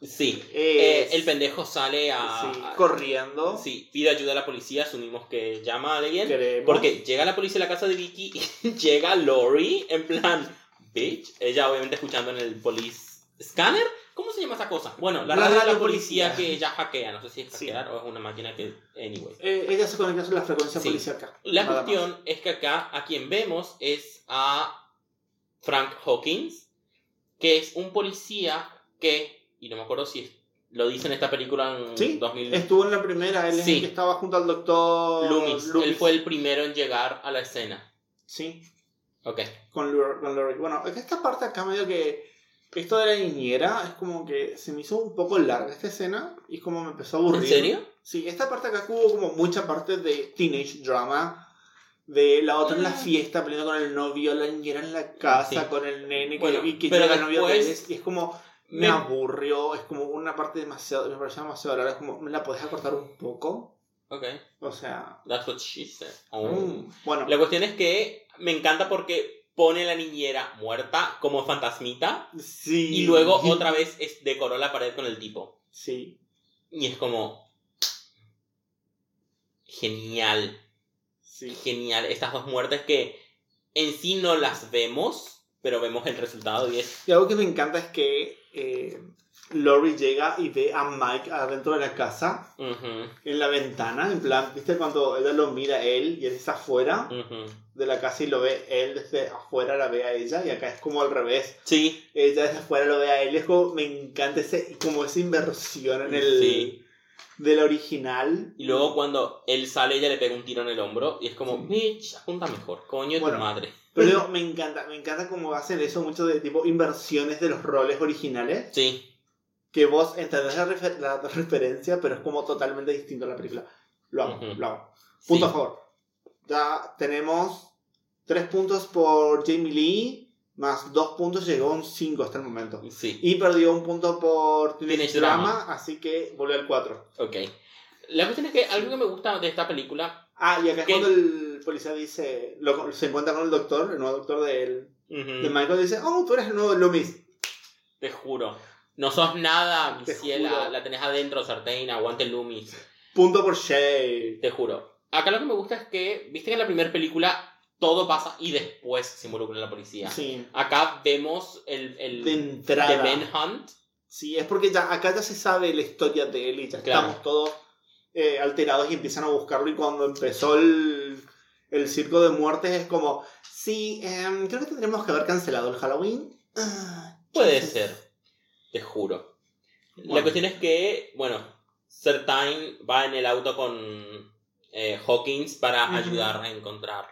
B: Sí. Eh, el pendejo sale a...
A: sí,
B: a-
A: corriendo.
B: Sí, pide ayuda a la policía, asumimos que llama a alguien.
A: Queremos.
B: Porque llega la policía a la casa de Vicky y llega Lori en plan, bitch. Ella obviamente escuchando en el police scanner. ¿Cómo se llama esa cosa? Bueno, la
A: La
B: radio de la policía
A: policía.
B: que ella hackea. No sé si es
A: Sí.
B: hackear o es una máquina que... Anyway.
A: Eh, ella se conecta a la frecuencia
B: Sí.
A: policíaca.
B: La
A: más.
B: cuestión es que acá a quien vemos es a Frank Hawkins, que es un policía que, y no me acuerdo si es- lo dice en esta película en
A: Sí,
B: 2000...
A: Estuvo en la primera, él es
B: Sí.
A: el que estaba junto al doctor
B: Loomis. Él fue el primero en llegar a la escena.
A: Sí,
B: Ok.
A: con Lor- con Lori. Bueno, es que esta parte acá medio que. Esto de la niñera es como que se me hizo un poco larga esta escena y es como me empezó a aburrir.
B: ¿En serio?
A: Sí, esta parte acá hubo como mucha parte de teenage drama. De la otra en la
B: Ah.
A: fiesta, peleando con el novio, la niñera en la casa,
B: Sí.
A: con el nene, que,
B: Bueno,
A: y que llega el novio de él, y es como, me
B: Me-
A: aburrió, es como una parte demasiado, me pareció demasiado larga, es como, ¿me la podés acortar un poco?
B: Ok.
A: O sea,
B: That's what she said. Oh.
A: mm, bueno,
B: La cuestión es que me encanta porque pone la niñera muerta como fantasmita
A: sí.
B: y luego otra vez es, decoró la pared con el tipo.
A: Sí,
B: Y es como... Genial.
A: sí.
B: Genial. Estas dos muertes que en sí no las vemos, pero vemos el resultado y es...
A: Y algo que me encanta es que eh, Lori llega y ve a Mike adentro de la casa, en la ventana, en plan, ¿viste cuando ella lo mira a él y él está afuera de la casa y lo ve él desde afuera, la ve a ella y acá es como al revés.
B: Sí,
A: Ella desde afuera lo ve a él y es como, me encanta ese, como esa inversión en el...
B: Sí.
A: Del original.
B: Y luego cuando él sale, ella le pega un tiro en el hombro y es como, bitch, apunta mejor, coño de
A: Bueno.
B: tu madre.
A: Pero me encanta, me encanta cómo hacen eso mucho de tipo inversiones de los roles originales.
B: Sí,
A: que vos entendés la, refer- la referencia, pero es como totalmente distinto a la película. Lo hago, lo hago. Punto
B: sí.
A: a favor. Ya tenemos 3 puntos por Jamie Lee, más 2 puntos, llegó a un 5 hasta el momento.
B: Sí,
A: Y perdió un punto por Teenage Drama,
B: Drama.
A: así que volvió al 4.
B: ok. La cuestión es que algo que me gusta de esta película.
A: Ah, y acá es
B: ¿Qué?
A: cuando el policía dice, lo- se encuentra con el doctor, el nuevo doctor de, él,
B: ujú,
A: de Michael, dice, oh, tú eres el nuevo Loomis.
B: Te juro. No sos nada, mi
A: Te
B: ciela.
A: juro.
B: La tenés adentro, sartén, aguante Loomis.
A: Punto por Shay.
B: Te juro. Acá lo que me gusta es que, viste que en la primera película todo pasa y después se involucra la policía.
A: Sí.
B: Acá vemos el, el
A: De entrada.
B: The Manhunt.
A: Sí, es porque ya acá ya se sabe la historia de él y ya
B: Claro.
A: estamos todos eh, alterados y empiezan a buscarlo. Y cuando empezó el, el circo de muertes es como, sí, em, creo que tendríamos que haber cancelado el Halloween. Ah,
B: Puede ser. Te juro. La cuestión es que, bueno, Sertain va en el auto con eh, Hawkins para ayudar a encontrar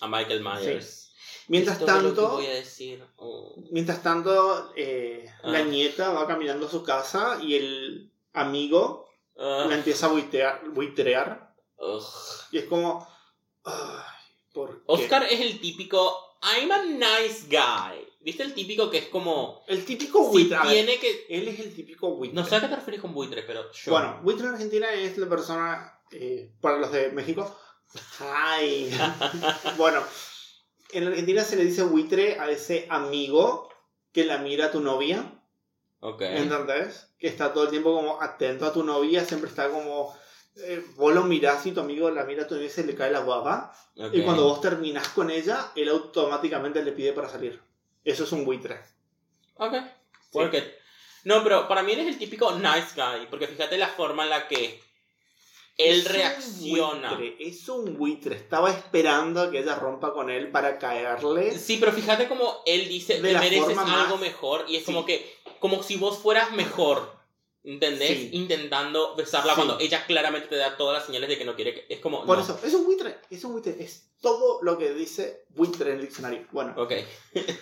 B: a Michael Myers.
A: Mientras tanto,
B: voy a decir. Oh.
A: mientras tanto eh,
B: Ah.
A: la nieta va caminando a su casa y el amigo
B: Ah,
A: la empieza a buitrear. Y es como, ay, ¿por qué?
B: Oscar es el típico I'm a nice guy. ¿Viste el típico que es como
A: El típico
B: si
A: buitre. ver,
B: tiene que
A: Él es el típico buitre.
B: no sé a qué te refieres con buitre, pero yo.
A: Bueno, buitre en Argentina es la persona, eh, para los de México, ay. bueno, en Argentina se le dice buitre a ese amigo que la mira a tu novia,
B: Ok.
A: ¿entendés? Que está todo el tiempo como atento a tu novia, siempre está como... eh, vos lo mirás y tu amigo la mira a tu novia y se le cae la baba.
B: ok.
A: Y cuando vos terminás con ella, él automáticamente le pide para salir. Eso es un buitre.
B: Ok. Porque. No, pero para mí él es el típico nice guy. Porque fíjate la forma en la que él
A: Es un
B: reacciona.
A: buitre, es un buitre. Estaba esperando a que ella rompa con él para caerle.
B: Sí, pero fíjate como él dice,
A: De
B: te mereces
A: forma más-
B: algo mejor. Y es
A: Sí.
B: como que, como si vos fueras mejor. ¿Entendés?
A: Sí.
B: Intentando besarla
A: Sí.
B: cuando ella claramente te da todas las señales de que no quiere que. Es como.
A: Por
B: no.
A: eso, es un buitre. Es un buitre. Es todo lo que dice buitre en el diccionario. Bueno,
B: Ok.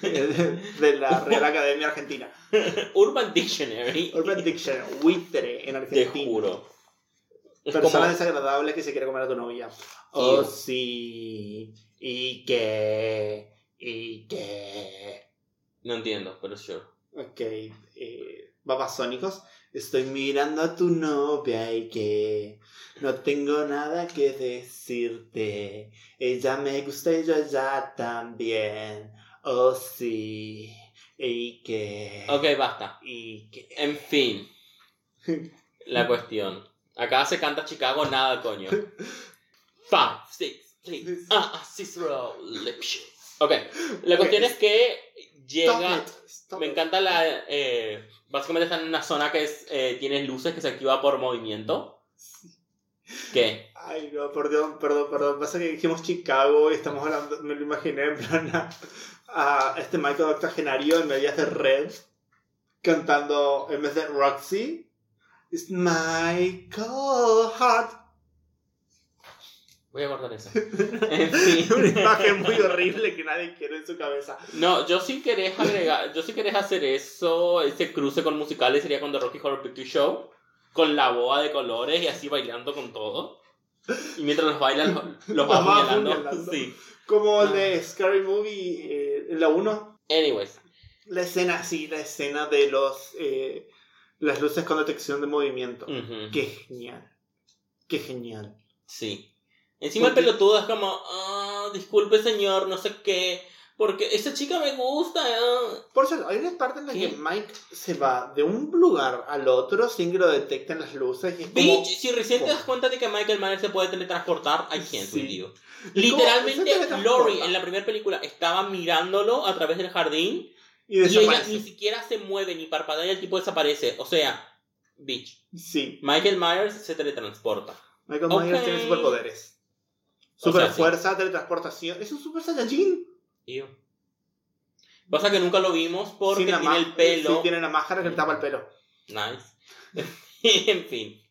A: de, de la Real Academia Argentina.
B: Urban Dictionary.
A: Urban Dictionary. Buitre en
B: Te
A: Argentina.
B: juro. Es
A: Persona
B: como-
A: desagradable que se quiere comer a tu novia. Oh, sí. ¿Y qué? ¿Y qué?
B: No entiendo, pero sure.
A: Ok, eh, babasónicos. Estoy mirando a tu novia y que no tengo nada que decirte. Ella me gusta y yo ella también. Oh sí. Y que.
B: Ok, basta.
A: Y que.
B: En fin. La cuestión. Acá se canta Chicago, nada, coño. Five, six, three, ah, ah, six, roll. Ok, la cuestión es que llega.
A: Stop it, stop
B: Me encanta la. eh, básicamente está en una zona que es, eh, tiene luces que se activa por movimiento. ¿Qué?
A: Ay, no, perdón, perdón, perdón. Pasa que dijimos Chicago y estamos hablando, me lo imaginé en plan a, a este Michael octogenario en medias de red cantando en vez de Roxy. It's Michael Hart.
B: Voy a guardar eso. En fin.
A: Una imagen muy horrible que nadie quiere en su cabeza.
B: No, yo si querés agregar, yo si querés hacer eso, ese cruce con musicales sería con The Rocky Horror Picture Show, con la boa de colores y así bailando con todo. Y mientras los bailan, los, los va apuñalando. Sí.
A: Como el
B: Ah.
A: de Scary Movie, eh, la 1.
B: Anyways,
A: La escena, sí, la escena de los eh, las luces con detección de movimiento.
B: ujú,
A: Qué genial. Qué genial.
B: sí. Encima el
A: Porque-
B: pelotudo es como, ah, disculpe señor, no sé qué, porque esa chica me gusta. ah".
A: Por cierto, hay una parte en la
B: ¿Qué?
A: que Mike se va de un lugar al otro sin que lo detecten las luces. Y es como,
B: Bitch, si recién te
A: ¿Cómo?
B: das cuenta de que Michael Myers se puede teletransportar, I can't
A: Sí.
B: with you.
A: ¿Y cómo
B: Literalmente? Lori en la primera película estaba mirándolo a través del jardín
A: y
B: y ella ni siquiera se mueve ni parpadea y el tipo desaparece. O sea, bitch,
A: Sí,
B: Michael Myers se teletransporta.
A: Michael Myers
B: Ok.
A: tiene superpoderes.
B: O sea,
A: Super
B: sí.
A: fuerza, teletransportación. Es un super saiyajin.
B: Ew. Pasa que nunca lo vimos porque tiene el pelo.
A: Sí, tiene la máscara que le tapa el pelo.
B: Nice. en fin.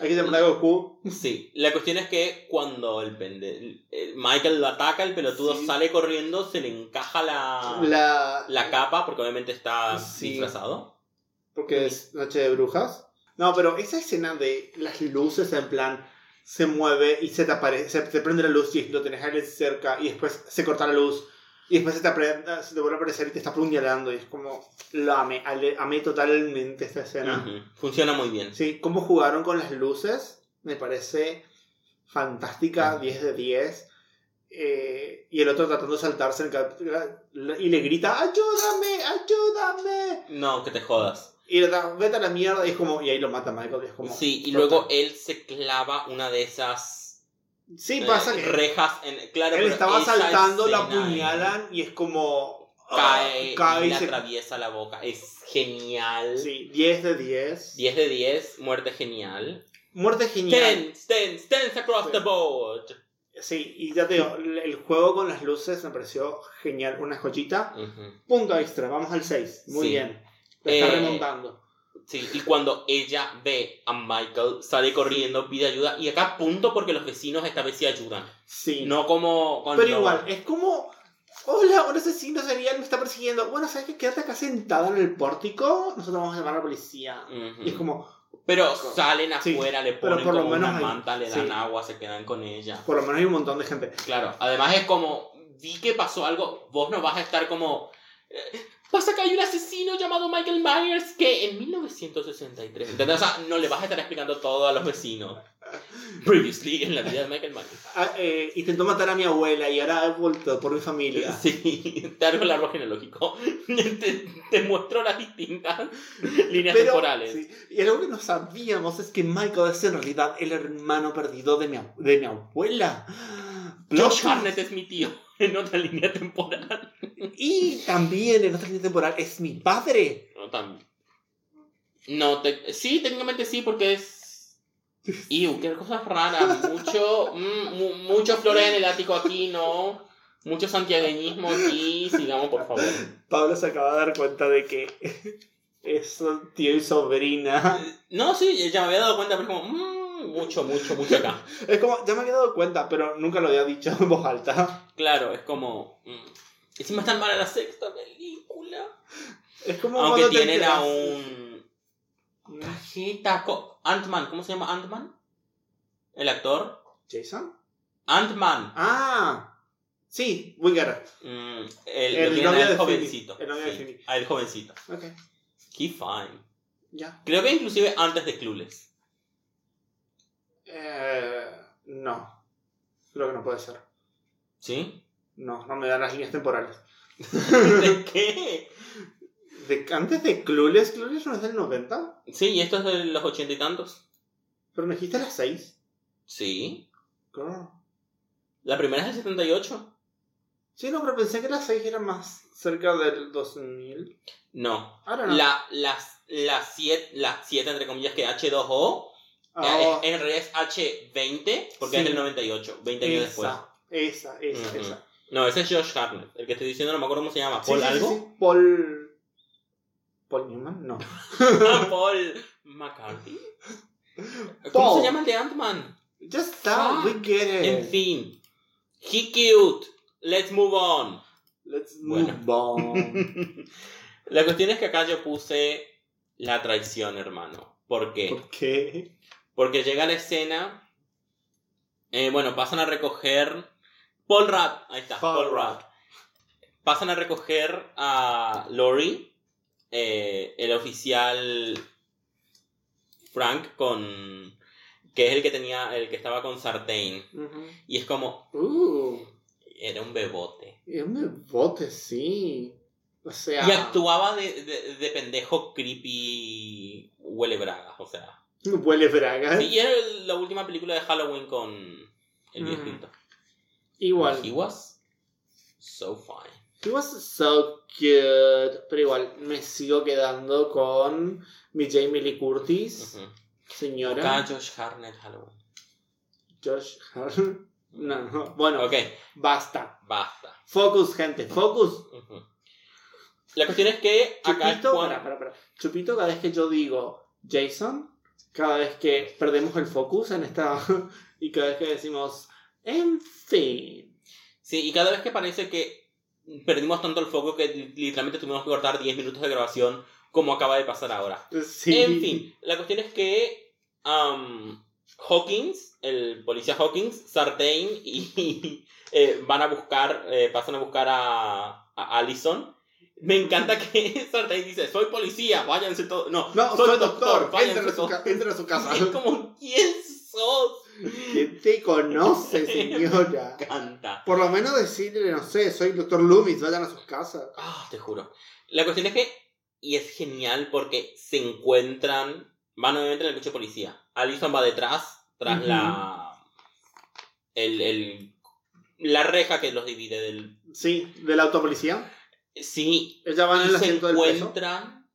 A: Hay que llamar a Goku.
B: Sí, la cuestión es que cuando el pende... el- Michael lo ataca, el pelotudo
A: Sí.
B: sale corriendo, se le encaja la, la,
A: La,
B: capa, porque obviamente está
A: Sí.
B: disfrazado.
A: Porque es Noche de Brujas. No, pero esa escena de las luces en plan se mueve y se te aparece, se, te prende la luz y lo tenés a cerca y después se corta la luz y después se te, aprende- se te vuelve a aparecer y te está apuñalando y es como, lo amé, amé totalmente esta escena.
B: Funciona muy bien.
A: Sí, cómo jugaron con las luces me parece fantástica,
B: Ujú.
A: 10 de 10. Eh, y el otro tratando de saltarse en y le grita, ayúdame, ayúdame.
B: No, que te jodas.
A: Y le da, vete a la mierda y es como, y ahí lo mata Michael. Y es como,
B: Sí, y
A: total.
B: luego él se clava una de esas
A: Sí,
B: eh,
A: pasa que
B: rejas en claro,
A: él estaba saltando, la apuñalan y es como...
B: eh, cae,
A: ah, cae
B: y le
A: se-
B: atraviesa la boca. Es genial.
A: Sí, 10 de 10.
B: 10 de 10, muerte genial.
A: Muerte genial.
B: Tens, tens, tens across
A: Sí.
B: the board.
A: Sí, y ya te digo, el juego con las luces me pareció genial, una joyita.
B: Ujú.
A: Punto extra, vamos al 6. Muy
B: Sí.
A: bien. Te está
B: Eh,
A: remontando.
B: Sí, y cuando ella ve a Michael, sale corriendo, pide ayuda. Y acá punto porque los vecinos esta vez sí ayudan.
A: Sí.
B: No como cuando...
A: Pero igual, es como. Hola, un asesino serial me está persiguiendo. Bueno, ¿sabes qué? Quédate acá sentada en el pórtico. Nosotros vamos a llamar a la policía.
B: Ujú.
A: Y es como,
B: Pero salen
A: Sí,
B: afuera, le
A: pero
B: ponen
A: por lo
B: como
A: menos
B: una
A: hay-
B: manta, le dan
A: sí.
B: agua, se quedan con ella.
A: por lo menos hay un montón de gente.
B: Claro, además es como, vi que pasó algo, vos no vas a estar como... Pasa que hay un asesino llamado Michael Myers que en 1963, ¿entendés? O sea, no le vas a estar explicando todo a los vecinos. Previously en la vida de Michael Myers.
A: Ah, eh, intentó matar a mi abuela y ahora he vuelto por mi familia.
B: Sí, te hago el árbol genealógico. Te, te muestro las distintas líneas
A: Pero,
B: temporales.
A: sí, y algo que no sabíamos es que Michael es en realidad el hermano perdido de mi, de mi abuela.
B: Josh
A: Plot
B: Harnett es mi tío en otra línea temporal.
A: Y también en otra línea temporal es mi padre.
B: No, también. No, te- sí, técnicamente sí, porque es. Iu, qué cosas raras. Mucho, mm, mu- mucho flores en el ático aquí, ¿no? Mucho santiagueñismo aquí. Sigamos, por favor.
A: Pablo se acaba de dar cuenta de que es tío y sobrina.
B: No, sí, ya me había dado cuenta, pero como. mm, mucho, mucho, mucho acá.
A: Es como, ya me había dado cuenta, pero nunca lo había dicho en voz alta.
B: Claro, es como. mm, Encima están para la sexta película.
A: Es como
B: Aunque tienen a un. Cajita. co- Ant-Man, ¿cómo se llama Ant-Man? ¿El actor?
A: ¿Jason?
B: Ant-Man.
A: Ah, sí, Winger.
B: Mm, el,
A: El novio
B: al
A: de
B: jovencito.
A: El novio de
B: Sí,
A: Phoebe.
B: al jovencito.
A: Ok,
B: Qué fine.
A: ya.
B: Creo que inclusive antes de Clueless.
A: Eh, no, creo que no puede ser.
B: ¿Sí?
A: No, no me dan las líneas temporales.
B: ¿De qué?
A: De, antes de Clueless, Clueless no es del 90,
B: Sí, y esto es de los ochenta y tantos.
A: pero me dijiste las 6.
B: Sí.
A: Claro.
B: La primera es del 78.
A: Sí, no, pero pensé que las 6 eran más cerca del 2000.
B: No.
A: Ahora no.
B: La, las, la 7, la siete, entre comillas, que H2O,
A: Ah,
B: eh, es- en realidad es H20, porque
A: Sí.
B: es del 98, 20 años después.
A: esa, esa, esa.
B: No, ese es Josh Hartnett. El que estoy diciendo no me acuerdo cómo se llama. ¿Paul
A: Sí, sí, sí,
B: algo?
A: Paul. ¿Paul Newman? No.
B: Paul McCarthy. ¿Cómo
A: Paul.
B: se llama el de Ant-Man?
A: Ya está,
B: Ah,
A: we get it.
B: En fin. He cute. Let's move on.
A: Let's
B: Bueno.
A: move on.
B: La cuestión es que acá yo puse la traición, hermano. ¿Por qué?
A: ¿Por qué?
B: Porque llega la escena. eh, bueno, pasan a recoger. Paul Rudd. Ahí está,
A: Paul
B: Paul, Rudd. Pasan a recoger a Lori. eh, el oficial Frank con. Que es el que tenía. El que estaba con Sartain. Y es como.
A: Uh,
B: Era un bebote.
A: es un bote, sí. O sea.
B: Y actuaba de, de, de pendejo creepy. Huele bragas, o sea.
A: Huele braga.
B: Sí, y era la última película de Halloween con el viejito.
A: Igual.
B: He was so fine.
A: He was so cute. Pero igual, me sigo quedando con mi Jamie Lee Curtis. Señora.
B: Acá Josh Harnett Halloween.
A: Josh Harn- No, no. Bueno,
B: Ok,
A: basta.
B: basta.
A: Focus, gente. Focus.
B: La cuestión es que acá
A: Chupito, para, para, para. Chupito, cada vez que yo digo Jason, cada vez que perdemos el focus en esta. y cada vez que decimos. En fin.
B: Sí, y cada vez que parece que perdimos tanto el foco que li- literalmente tuvimos que cortar 10 minutos de grabación como acaba de pasar ahora.
A: Sí.
B: En fin, la cuestión es que am, Hawkins, el policía Hawkins, Sartain y eh, van a buscar, eh, pasan a buscar a, a Allison. Me encanta que Sartain dice, soy policía, váyanse todos. No,
A: No,
B: soy,
A: soy
B: doctor,
A: doctor. a, su a su casa.
B: Es como, ¿quién sos?
A: ¿Quién te conoce, señora?
B: Me encanta.
A: Por lo menos decirle, no sé, soy el doctor Loomis, vayan a sus casas.
B: Ah, te juro. La cuestión es que, y es genial porque se encuentran, van obviamente en el coche de policía. Allison va detrás, tras la. El, el- la reja que los divide del.
A: Sí, de la autopolicía.
B: Sí,
A: Ella va en
B: y
A: el
B: se encuentran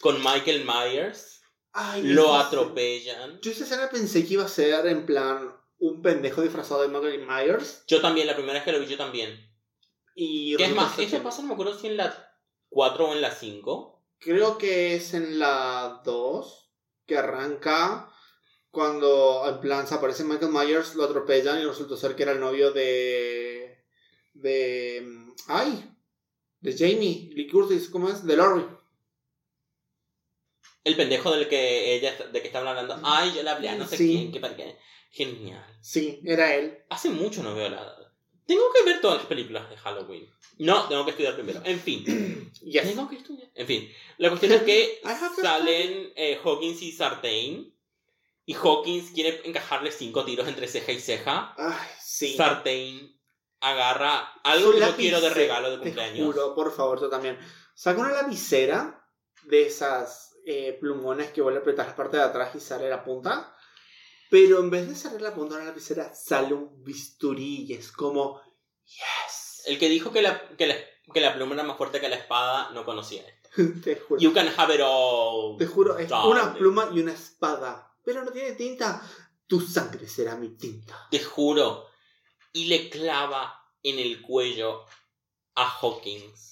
B: con Michael Myers,
A: Ay,
B: lo atropellan.
A: Yo esa escena pensé que iba a ser en plan un pendejo disfrazado de Michael Myers.
B: Yo también, la primera vez que lo vi, yo también.
A: Y
B: ¿Qué es más? Eso
A: que-
B: pasa, no me acuerdo si en la 4 o en la 5.
A: Creo que es en la 2 que arranca cuando en plan se aparece Michael Myers, lo atropellan y resultó ser que era el novio de. de. mm, ¡Ay! De Jamie Lee Curtis, ¿cómo es? De Laurie.
B: El pendejo del que ella de que está hablando. Ay, yo le hablé a no sé
A: Sí.
B: quién. Para qué. Genial.
A: Sí, era él.
B: Hace mucho no veo la. Tengo que ver todas las películas de Halloween. No, tengo que estudiar primero. En fin.
A: Yes.
B: Tengo que estudiar. En fin. La cuestión es que salen eh, Hawkins y Sartain. Y Hawkins quiere encajarle cinco tiros entre ceja y ceja.
A: Ay, sí.
B: Sartain agarra algo que yo quiero de regalo de
A: Te
B: cumpleaños.
A: juro, por favor, yo también. Saca una lapicera de esas eh, plumones que vuelve a apretar la parte de atrás y sale la punta. Pero en vez de salir la punta de la lapicera, sale un bisturí y es como. Yes.
B: El que dijo que la, que, la, que la pluma era más fuerte que la espada no conocía esto.
A: Te juro.
B: You can have it all.
A: Te juro, es una pluma y una espada. Pero no tiene tinta. Tu sangre será mi tinta.
B: Te juro. Y le clava en el cuello a Hawkins.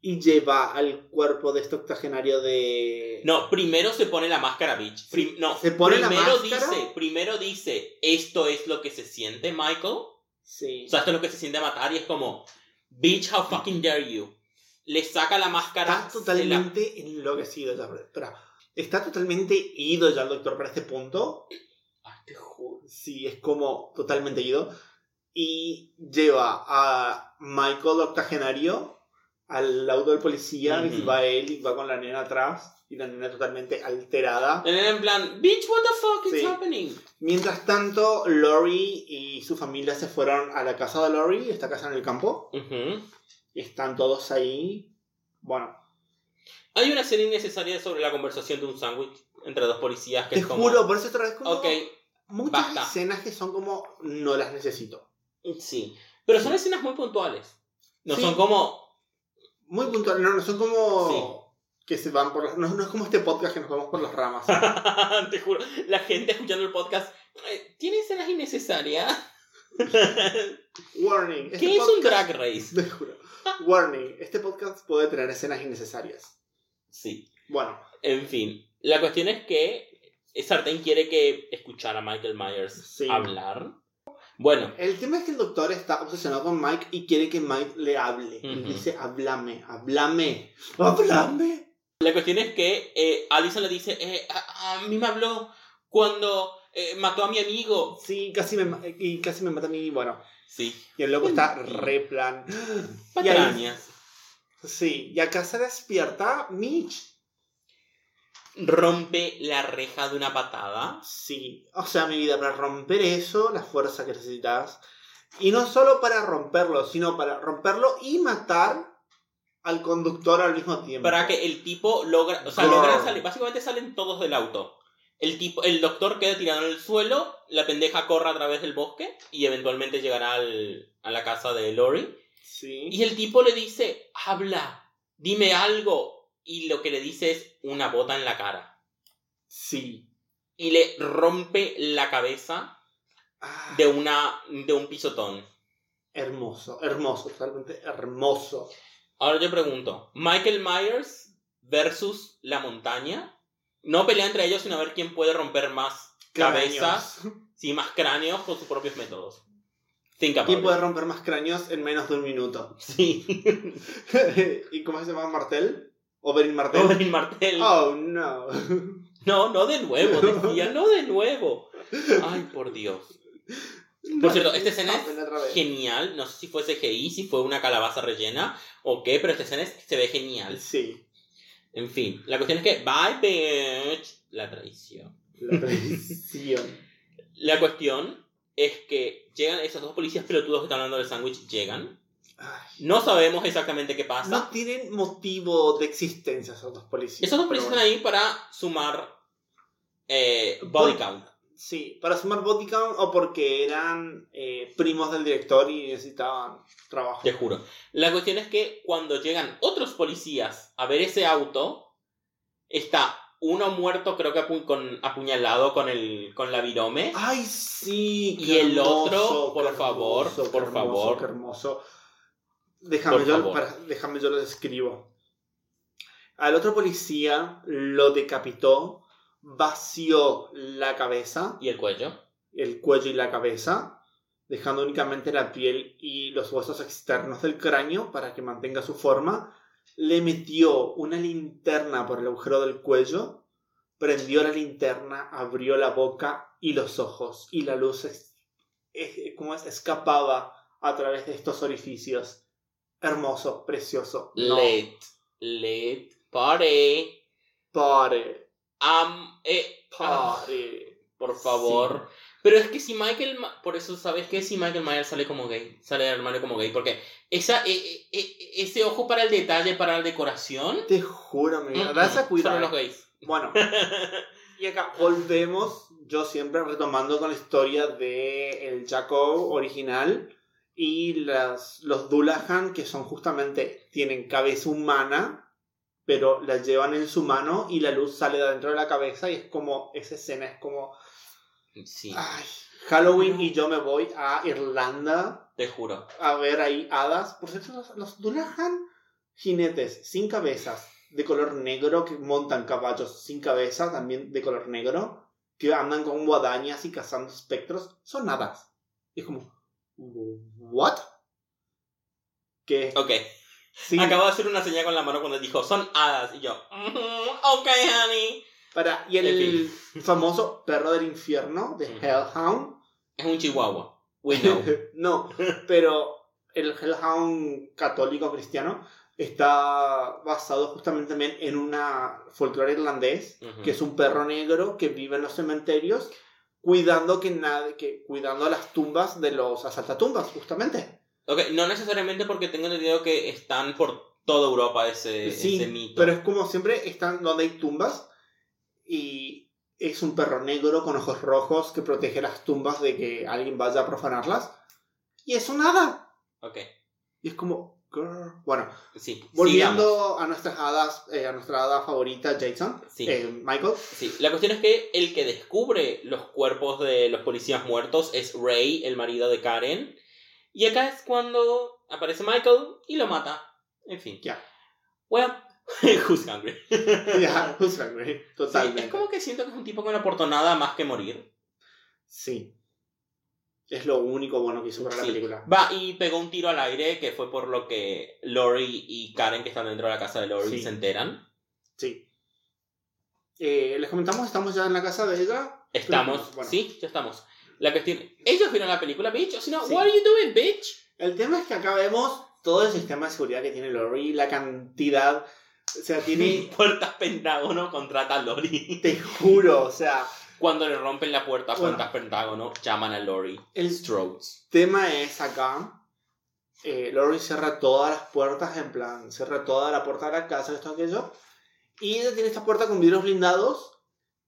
A: Y lleva al cuerpo de este octogenario de.
B: No, primero se pone la máscara, bitch. Prim- no,
A: se pone la
B: primero
A: máscara.
B: dice, primero dice, esto es lo que se siente, Michael.
A: Sí.
B: O sea, esto es lo que se siente matar y es como, bitch, how fucking dare you. Le saca la máscara.
A: Está
B: se la-
A: totalmente enloquecido ya. Espera, está totalmente ido ya el doctor para este punto.
B: Ay, te juro.
A: Sí, es como totalmente ido. Y lleva a Michael octogenario al auto del policía y va él y va con la nena atrás. Y la nena totalmente alterada.
B: La nena en plan, bitch, what the fuck is
A: Sí.
B: happening?
A: Mientras tanto, Lori y su familia se fueron a la casa de Lori, esta casa en el campo. Y están todos ahí. Bueno,
B: Hay una escena innecesaria sobre la conversación de un sándwich entre dos policías que
A: te
B: es como,
A: juro, por eso otra vez como
B: ok,
A: muchas
B: basta.
A: escenas que son como no las necesito.
B: Sí. Pero son escenas muy puntuales. No
A: Sí.
B: son como,
A: Muy puntuales, no, no son como que se van por las. No, no es como este podcast que nos vamos por las ramas.
B: te juro, la gente escuchando el podcast, ¿tiene escenas innecesarias?
A: Warning. este
B: ¿Qué es un
A: podcast-
B: drag race?
A: Te juro. Warning. Este podcast puede tener escenas innecesarias.
B: Sí.
A: Bueno,
B: En fin, la cuestión es que Sartain quiere que escuchar a Michael Myers
A: Sí.
B: hablar. Bueno,
A: el tema es que el doctor está obsesionado con Mike y quiere que Mike le hable. Y dice, háblame, háblame, háblame.
B: la cuestión es que eh, Allison le dice, eh, a, a mí me habló cuando eh, mató a mi amigo.
A: Sí, casi me, ma- y casi me mata a mí. Bueno,
B: Sí,
A: y el loco está re plan.
B: Patrañas.
A: Sí, y acá se despierta Mitch.
B: Rompe la reja de una patada.
A: Sí, o sea, mi vida, para romper eso, la fuerza que necesitas. Y no solo para romperlo, sino para romperlo y matar al conductor al mismo tiempo.
B: Para que el tipo logra, o sea,
A: Girl.
B: logran salir, básicamente salen todos del auto. El tipo, el doctor queda tirado en el suelo, la pendeja corre a través del bosque y eventualmente llegará al- a la casa de Lori.
A: Sí.
B: Y el tipo le dice, habla, dime algo. Y lo que le dice es una bota en la cara.
A: Sí.
B: Y le rompe la cabeza
A: Ah,
B: de, una, de un pisotón.
A: Hermoso, hermoso, totalmente hermoso.
B: Ahora yo pregunto, Michael Myers versus la montaña. No pelea entre ellos, sino a ver quién puede romper más cabezas, sí, más cráneos con sus propios métodos. Think about
A: ¿Quién
B: it.
A: puede romper más cráneos en menos de un minuto?
B: Sí.
A: ¿Y cómo se llama Martel? Oberyn Martel.
B: Oberyn Martell.
A: Oh no.
B: No, no de nuevo, decía, no de nuevo. Ay, por Dios. Por cierto, esta escena es genial. No sé si fue CGI, si fue una calabaza rellena o qué, pero esta escena es- se ve genial.
A: Sí.
B: En fin, la cuestión es que, bye, bitch. La traición.
A: La traición.
B: La cuestión es que llegan esos dos policías pelotudos que están hablando del sándwich, llegan. No sabemos exactamente qué pasa.
A: No tienen motivo de existencia esos dos policías.
B: Esos dos policías
A: bueno.
B: están ahí para sumar eh, body
A: Por-
B: count.
A: Sí, para sumar body count o porque eran eh, primos del director y necesitaban trabajo.
B: Te juro. La cuestión es que cuando llegan otros policías a ver ese auto, está uno muerto, creo que apu- con, apuñalado con, el, con la virome.
A: Ay, sí.
B: Y
A: qué
B: el
A: hermoso,
B: otro, por
A: qué
B: favor,
A: qué
B: por
A: hermoso,
B: favor.
A: Qué hermoso. Déjame yo, para- déjame yo lo describo. Al otro policía lo decapitó, vació la cabeza,
B: Y el cuello.
A: el cuello y la cabeza, dejando únicamente la piel y los huesos externos del cráneo para que mantenga su forma. Le metió una linterna por el agujero del cuello, prendió la linterna, abrió la boca y los ojos, y la luz es, es- ¿cómo es? escapaba a través de estos orificios. Hermoso, precioso. No,
B: Lit. Lit. Party.
A: pare,
B: Am, eh, ah,
A: pare.
B: por favor. Pero es que si Michael... Ma- Por eso, ¿sabes qué? Si Michael Myers sale como gay. Sale del armario como gay. Porque esa, eh, eh, eh, ese ojo para el detalle, para la decoración...
A: Te juro, me
B: mm,
A: das a cuidar.
B: Solo los gays.
A: Bueno, y acá volvemos, yo siempre retomando con la historia de el Jacob original y las, los Dullahan, que son justamente, tienen cabeza humana, pero la llevan en su mano y la luz sale de adentro de la cabeza y es como, esa escena es como,
B: Sí,
A: ay, Halloween y yo me voy a Irlanda
B: te juro.
A: a ver ahí hadas. Por cierto, los, los jinetes sin cabezas, de color negro, que montan caballos sin cabeza, también de color negro, que andan con guadañas y cazando espectros, son hadas. Y es como, ¿what? Que
B: Ok.
A: sí,
B: Acabo de hacer una señal con la mano cuando dijo, son hadas. Y yo, "Mhm, ok, honey.
A: para, y el famoso perro del infierno de. Hellhound,
B: Es un chihuahua. We know.
A: no, pero el Hellhound católico cristiano está basado justamente también en una folclore irlandés,
B: Ujú.
A: que es un perro negro que vive en los cementerios cuidando que nadie, que cuidando las tumbas de los asaltatumbas, justamente.
B: Ok, no necesariamente porque tengo entendido que están por toda Europa ese,
A: sí,
B: ese mito.
A: pero es como siempre están donde hay tumbas y es un perro negro con ojos rojos que protege las tumbas de que alguien vaya a profanarlas y es un hada.
B: Ok,
A: Y es como, girl. bueno,
B: sí. sigamos.
A: Volviendo a nuestras hadas, eh, a nuestra hada favorita, Jason,
B: Sí.
A: eh, Michael.
B: Sí, la cuestión es que el que descubre los cuerpos de los policías muertos es Ray, el marido de Karen. Y acá es cuando aparece Michael y lo mata. En fin.
A: Ya.
B: Well, who's hungry?
A: Ya, who's hungry?
B: Sí,
A: Totalmente.
B: es como que siento que es un tipo que no aportó nada más que morir.
A: Sí. Es lo único bueno que hizo para la
B: Sí.
A: película.
B: Va y pegó un tiro al aire, que fue por lo que Lori y Karen, que están dentro de la casa de Lori,
A: Sí.
B: se enteran.
A: Sí. Eh, les comentamos, estamos ya en la casa de ella.
B: Estamos,
A: Bueno.
B: sí, ya estamos. La cuestión, ellos vieron la película, bitch, o si no,
A: Sí.
B: what are you doing, bitch?
A: El tema es que acá vemos todo el sistema de seguridad que tiene Lori, la cantidad. O sea, tiene.
B: Puertas Pentágono contrata a Lori.
A: te juro, o sea,
B: Cuando le rompen la puerta a
A: Bueno.
B: Puertas Pentágono, llaman a Lori.
A: el
B: Strokes.
A: tema es acá. Eh, Lori cierra todas las puertas, en plan, cierra toda la puerta de la casa, esto, aquello. Y ella tiene esta puerta con vidrios blindados.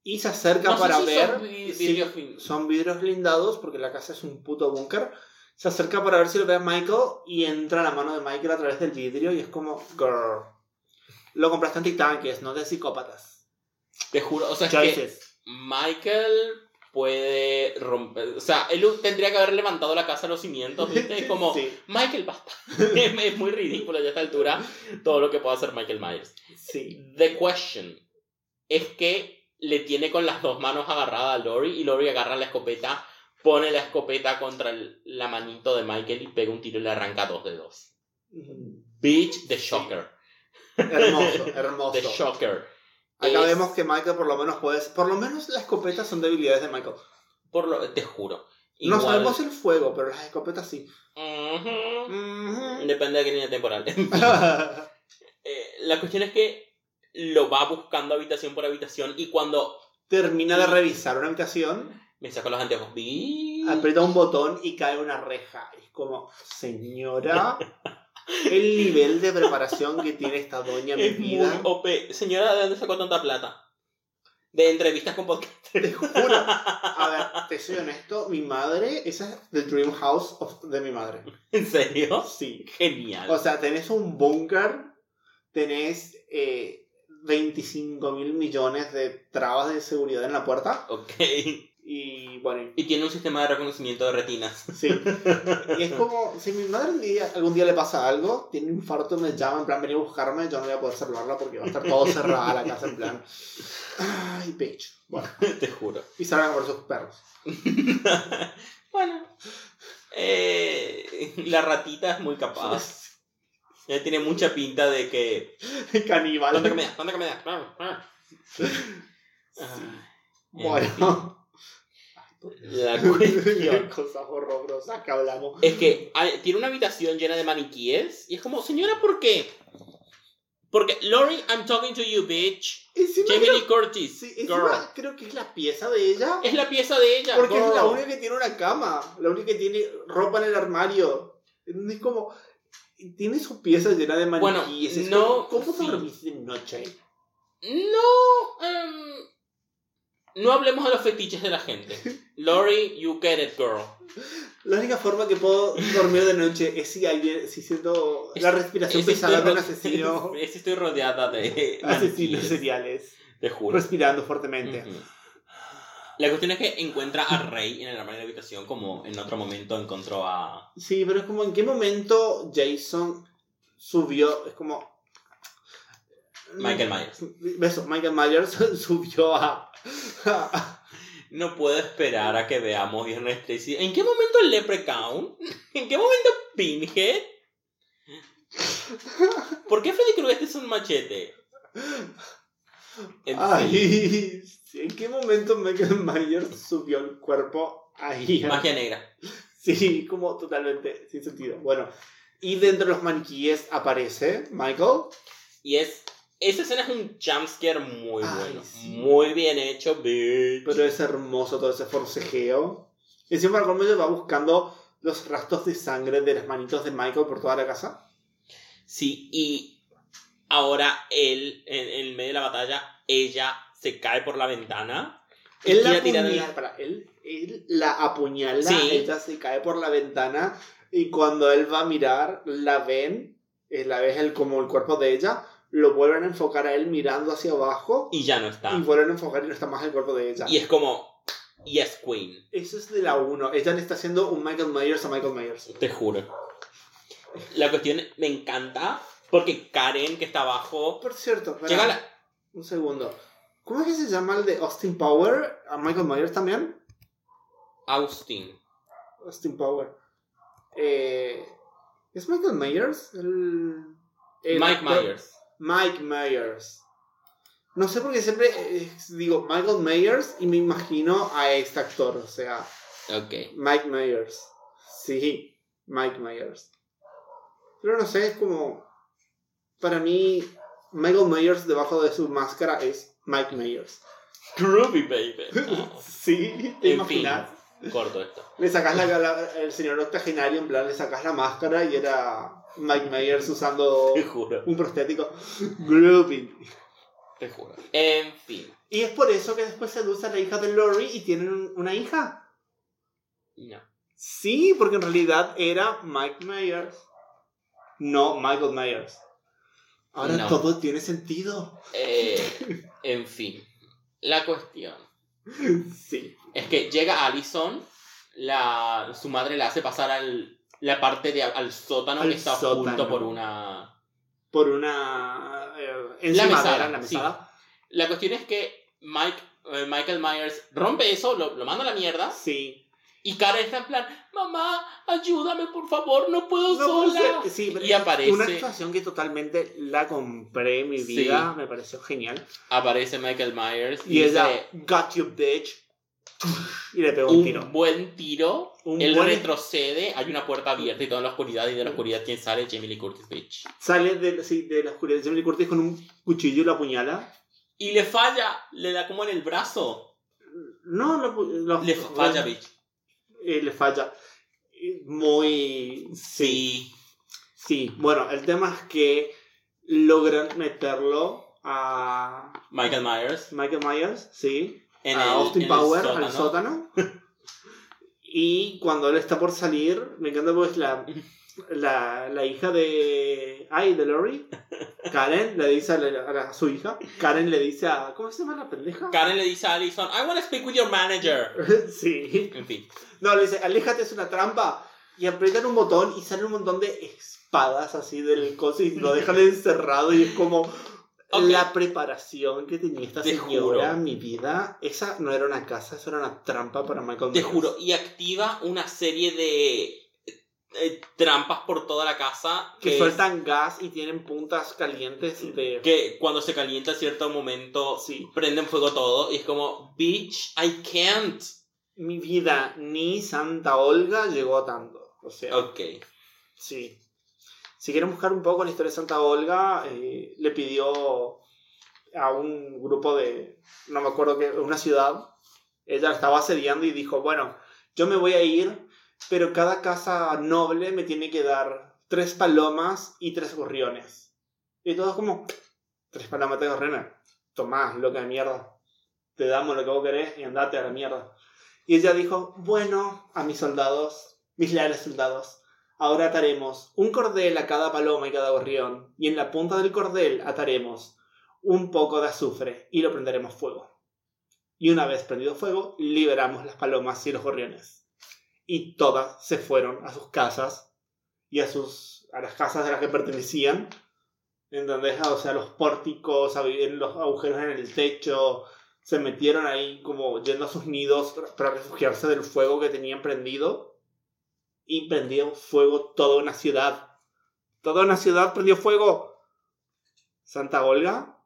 A: Y se acerca
B: No
A: para
B: si
A: ver.
B: son
A: sí,
B: vidrios fin-
A: son vidrios blindados porque la casa es un puto búnker. Se acerca para ver si lo ve a Michael y entra la mano de Michael a través del vidrio y es como, girl. Lo compraste en Titanques, no de psicópatas.
B: Te juro, o sea, es que. Michael puede romper. O sea, él tendría que haber levantado la casa a los cimientos, ¿viste? Es como,
A: Sí,
B: Michael, basta. es, es muy ridículo ya a esta altura todo lo que puede hacer Michael Myers.
A: sí.
B: The question es que le tiene con las dos manos agarrada a Lori y Lori agarra la escopeta, pone la escopeta contra el- la manito de Michael y pega un tiro y le arranca dos dedos.
A: Mm,
B: Bitch, the shocker.
A: Hermoso,
B: The
A: hermoso.
B: shocker.
A: Acá
B: Es-
A: vemos que Michael por lo menos puede... Por lo menos las escopetas son debilidades de Michael.
B: Por lo, te juro.
A: No
B: Igual-
A: sabemos el fuego, pero las escopetas sí.
B: Ujú.
A: Ujú.
B: Depende de qué línea temporal. Eh, la cuestión es que lo va buscando habitación por habitación y cuando
A: Termina de revisar una habitación,
B: me saco los anteojos,
A: aprieta un botón y cae una reja. Es como, señora, el nivel de preparación que tiene esta doña mi
B: es muy
A: vida.
B: OP. Señora, ¿de dónde sacó tanta plata? De entrevistas con podcast.
A: Te juro. A ver, te soy honesto, mi madre, esa es the dream house of- de mi madre.
B: ¿En serio?
A: Sí.
B: Genial.
A: O sea, tenés un búnker, tenés eh, 25 mil millones de trabas de seguridad en la puerta
B: ok.
A: Y bueno,
B: Y tiene un sistema de reconocimiento de retinas.
A: sí. Y es como, si mi madre un día- algún día le pasa algo, tiene un infarto, me llama, en plan, vení a buscarme, yo no voy a poder salvarla porque va a estar todo cerrada la casa, en plan, ay, bitch. Bueno,
B: Te juro.
A: y salgan por sus perros.
B: bueno. Eh, la ratita es muy capaz. Ella tiene mucha pinta de que.
A: Caníbal.
B: ¿Cuánta comida? ¿Cuánta comida?
A: Bueno.
B: La cuestión
A: Cosas horrorosas que hablamos.
B: es que tiene una habitación llena de maniquíes y es como, señora, ¿por qué? Porque, Lori, I'm talking to you, bitch. Jamie Lee Curtis,
A: sí,
B: girl.
A: creo que es la pieza de ella.
B: Es la pieza de ella,
A: Porque es la única que tiene una cama. La única que tiene ropa en el armario. Es como. Tiene su pieza llena de
B: Bueno,
A: maniquíes. es
B: no,
A: como, ¿Cómo
B: sí.
A: dormís de noche?
B: No, em, no hablemos de los fetiches de la gente. Lori, you get it, girl.
A: La única forma que puedo dormir de noche es si alguien. Si siento la respiración
B: Es
A: pesada de un asesino.
B: es si estoy rodeada de
A: asesinos seriales.
B: Te juro.
A: Respirando fuertemente.
B: La cuestión es que encuentra a Rey en el armario de la habitación como en otro momento encontró a...
A: Sí, pero es como en qué momento Jason subió. Es como.
B: Michael Myers.
A: Beso, Michael Myers subió a. a-
B: No puedo esperar a que veamos Viernes 13. ¿En qué momento el Leprechaun? ¿En qué momento Pinhead? ¿Por qué Freddy Krueger es un machete? En fin.
A: Ay, ¿en qué momento Michael Myers subió el cuerpo ahí?
B: Magia negra.
A: Sí, como totalmente sin sentido. Bueno, y dentro de los maniquíes aparece Michael.
B: Y es. Esa escena es un jumpscare muy
A: Ay,
B: bueno.
A: sí.
B: Muy bien hecho, bitch.
A: Pero es hermoso todo ese forcejeo. Y encima Michael Myers va buscando los rastros de sangre de las manitos de Michael por toda la casa.
B: Sí, y ahora él, en, en el medio de la batalla, ella se cae por la ventana.
A: Él la
B: el-
A: apuñala, para, él, él la apuñala,
B: Sí.
A: ella se cae por la ventana y cuando él va a mirar, la ven, eh, la ves el, como el cuerpo de ella, lo vuelven a enfocar a él mirando hacia abajo
B: y ya no está.
A: y vuelven a enfocar y no está más el cuerpo de ella.
B: Y es como, yes, Queen,
A: Eso es de la 1. Ella le está haciendo un Michael Myers a Michael Myers.
B: te juro. La cuestión me encanta porque Karen, que está abajo,
A: Por cierto, espera,
B: llega a la...
A: un segundo. ¿Cómo es que se llama el de Austin Power? ¿A Michael Myers también?
B: Austin.
A: Austin Power. Eh, ¿Es Michael Myers? El, el
B: Mike
A: actor-
B: Myers.
A: Mike Myers. No sé por qué siempre eh, digo Michael Myers y me imagino a este actor, o sea,
B: Ok.
A: Mike Myers. Sí, Mike Myers. Pero no sé, es como. Para mí, Michael Myers debajo de su máscara es Mike Myers.
B: Groovy, baby.
A: Sí, ¿te
B: En fin.
A: imaginas?
B: Corto esto.
A: Le sacas la, la- el señor octogenario, en plan, le sacas la máscara y era Mike Myers usando
B: Te juro.
A: un prostético. Groovy.
B: Te juro. En fin.
A: Y es por eso que después seduce a la hija de Lori y tienen un- una hija.
B: No.
A: Sí, porque en realidad era Mike Myers. No Michael Myers. Ahora
B: No.
A: todo tiene sentido.
B: Eh, en fin. La cuestión
A: Sí.
B: es que llega Allison, la, su madre la hace pasar al, la parte de al sótano
A: Al
B: que está
A: sótano.
B: junto por una...
A: Por una. Eh,
B: La mesada,
A: la
B: sí.
A: mesada.
B: La cuestión es que Mike, eh, Michael Myers rompe eso, lo, lo manda a la mierda
A: Sí.
B: Y Karen está en plan, mamá, ayúdame por favor, no puedo
A: No
B: sola.
A: sí,
B: y aparece,
A: Una actuación que totalmente la compré en mi
B: Sí.
A: vida, me pareció genial.
B: aparece Michael Myers
A: Y
B: y,
A: ella,
B: dice
A: got you bitch. Y le pegó un,
B: un
A: tiro.
B: buen tiro.
A: Un
B: él
A: buen-
B: retrocede, hay una puerta abierta y todo en la oscuridad. Y de la oscuridad, ¿quién sale? Jamie Lee Curtis, bitch.
A: Sale de, sí, de la oscuridad Jamie Lee Curtis con un cuchillo y lo apuñala.
B: Y le falla, le da como en el brazo.
A: No, lo, lo-
B: Le falla, bitch.
A: eh, le falla. Eh, Muy.
B: Sí.
A: Sí, bueno, el tema es que logran meterlo a
B: Michael Myers.
A: Michael Myers, sí,
B: En
A: a
B: el,
A: Austin
B: en el
A: Power,
B: sótano.
A: al sótano. y cuando él está por salir, me encanta pues la, la, la hija de... Ay, de Lori. Karen le dice a, la- a la- a su hija. Karen le dice a... ¿Cómo se llama la pendeja?
B: Karen le dice a Allison, I want to speak with your manager.
A: sí.
B: En fin.
A: No, le dice, aléjate, es una trampa. Y aprietan un botón y sale un montón de espadas así del coso y lo dejan encerrado y es como...
B: Ok.
A: La preparación que tenía esta
B: Te
A: señora
B: juro.
A: mi vida, esa no era una casa, eso era una trampa para Michael
B: Te
A: Myers.
B: juro. Y activa una serie de eh, trampas por toda la casa.
A: Que
B: es-
A: sueltan gas y tienen puntas calientes de...
B: que cuando se calienta a cierto momento
A: Sí.
B: prenden fuego todo y es como, bitch, I can't.
A: Mi vida, ni Santa Olga llegó a tanto. O sea,
B: Ok.
A: sí. Si quieren buscar un poco la historia de Santa Olga, eh, le pidió a un grupo de, no me acuerdo qué, una ciudad, ella la estaba asediando y dijo, bueno, yo me voy a ir, pero cada casa noble me tiene que dar tres palomas y tres gorriones. Y todos como, tres palomas, tres gorriones. Tomás, loca de mierda. Te damos lo que vos querés y andate a la mierda. Y ella dijo, bueno, a mis soldados, mis leales soldados, ahora ataremos un cordel a cada paloma y cada gorrión, y en la punta del cordel ataremos un poco de azufre y lo prenderemos fuego. Y una vez prendido fuego, liberamos las palomas y los gorriones. Y todas se fueron a sus casas y a sus a las casas de las que pertenecían. ¿Entendés? O sea, los pórticos, en los agujeros en el techo, se metieron ahí como yendo a sus nidos para refugiarse del fuego que tenían prendido. Y prendió fuego toda una ciudad. Toda una ciudad prendió fuego. Santa Olga,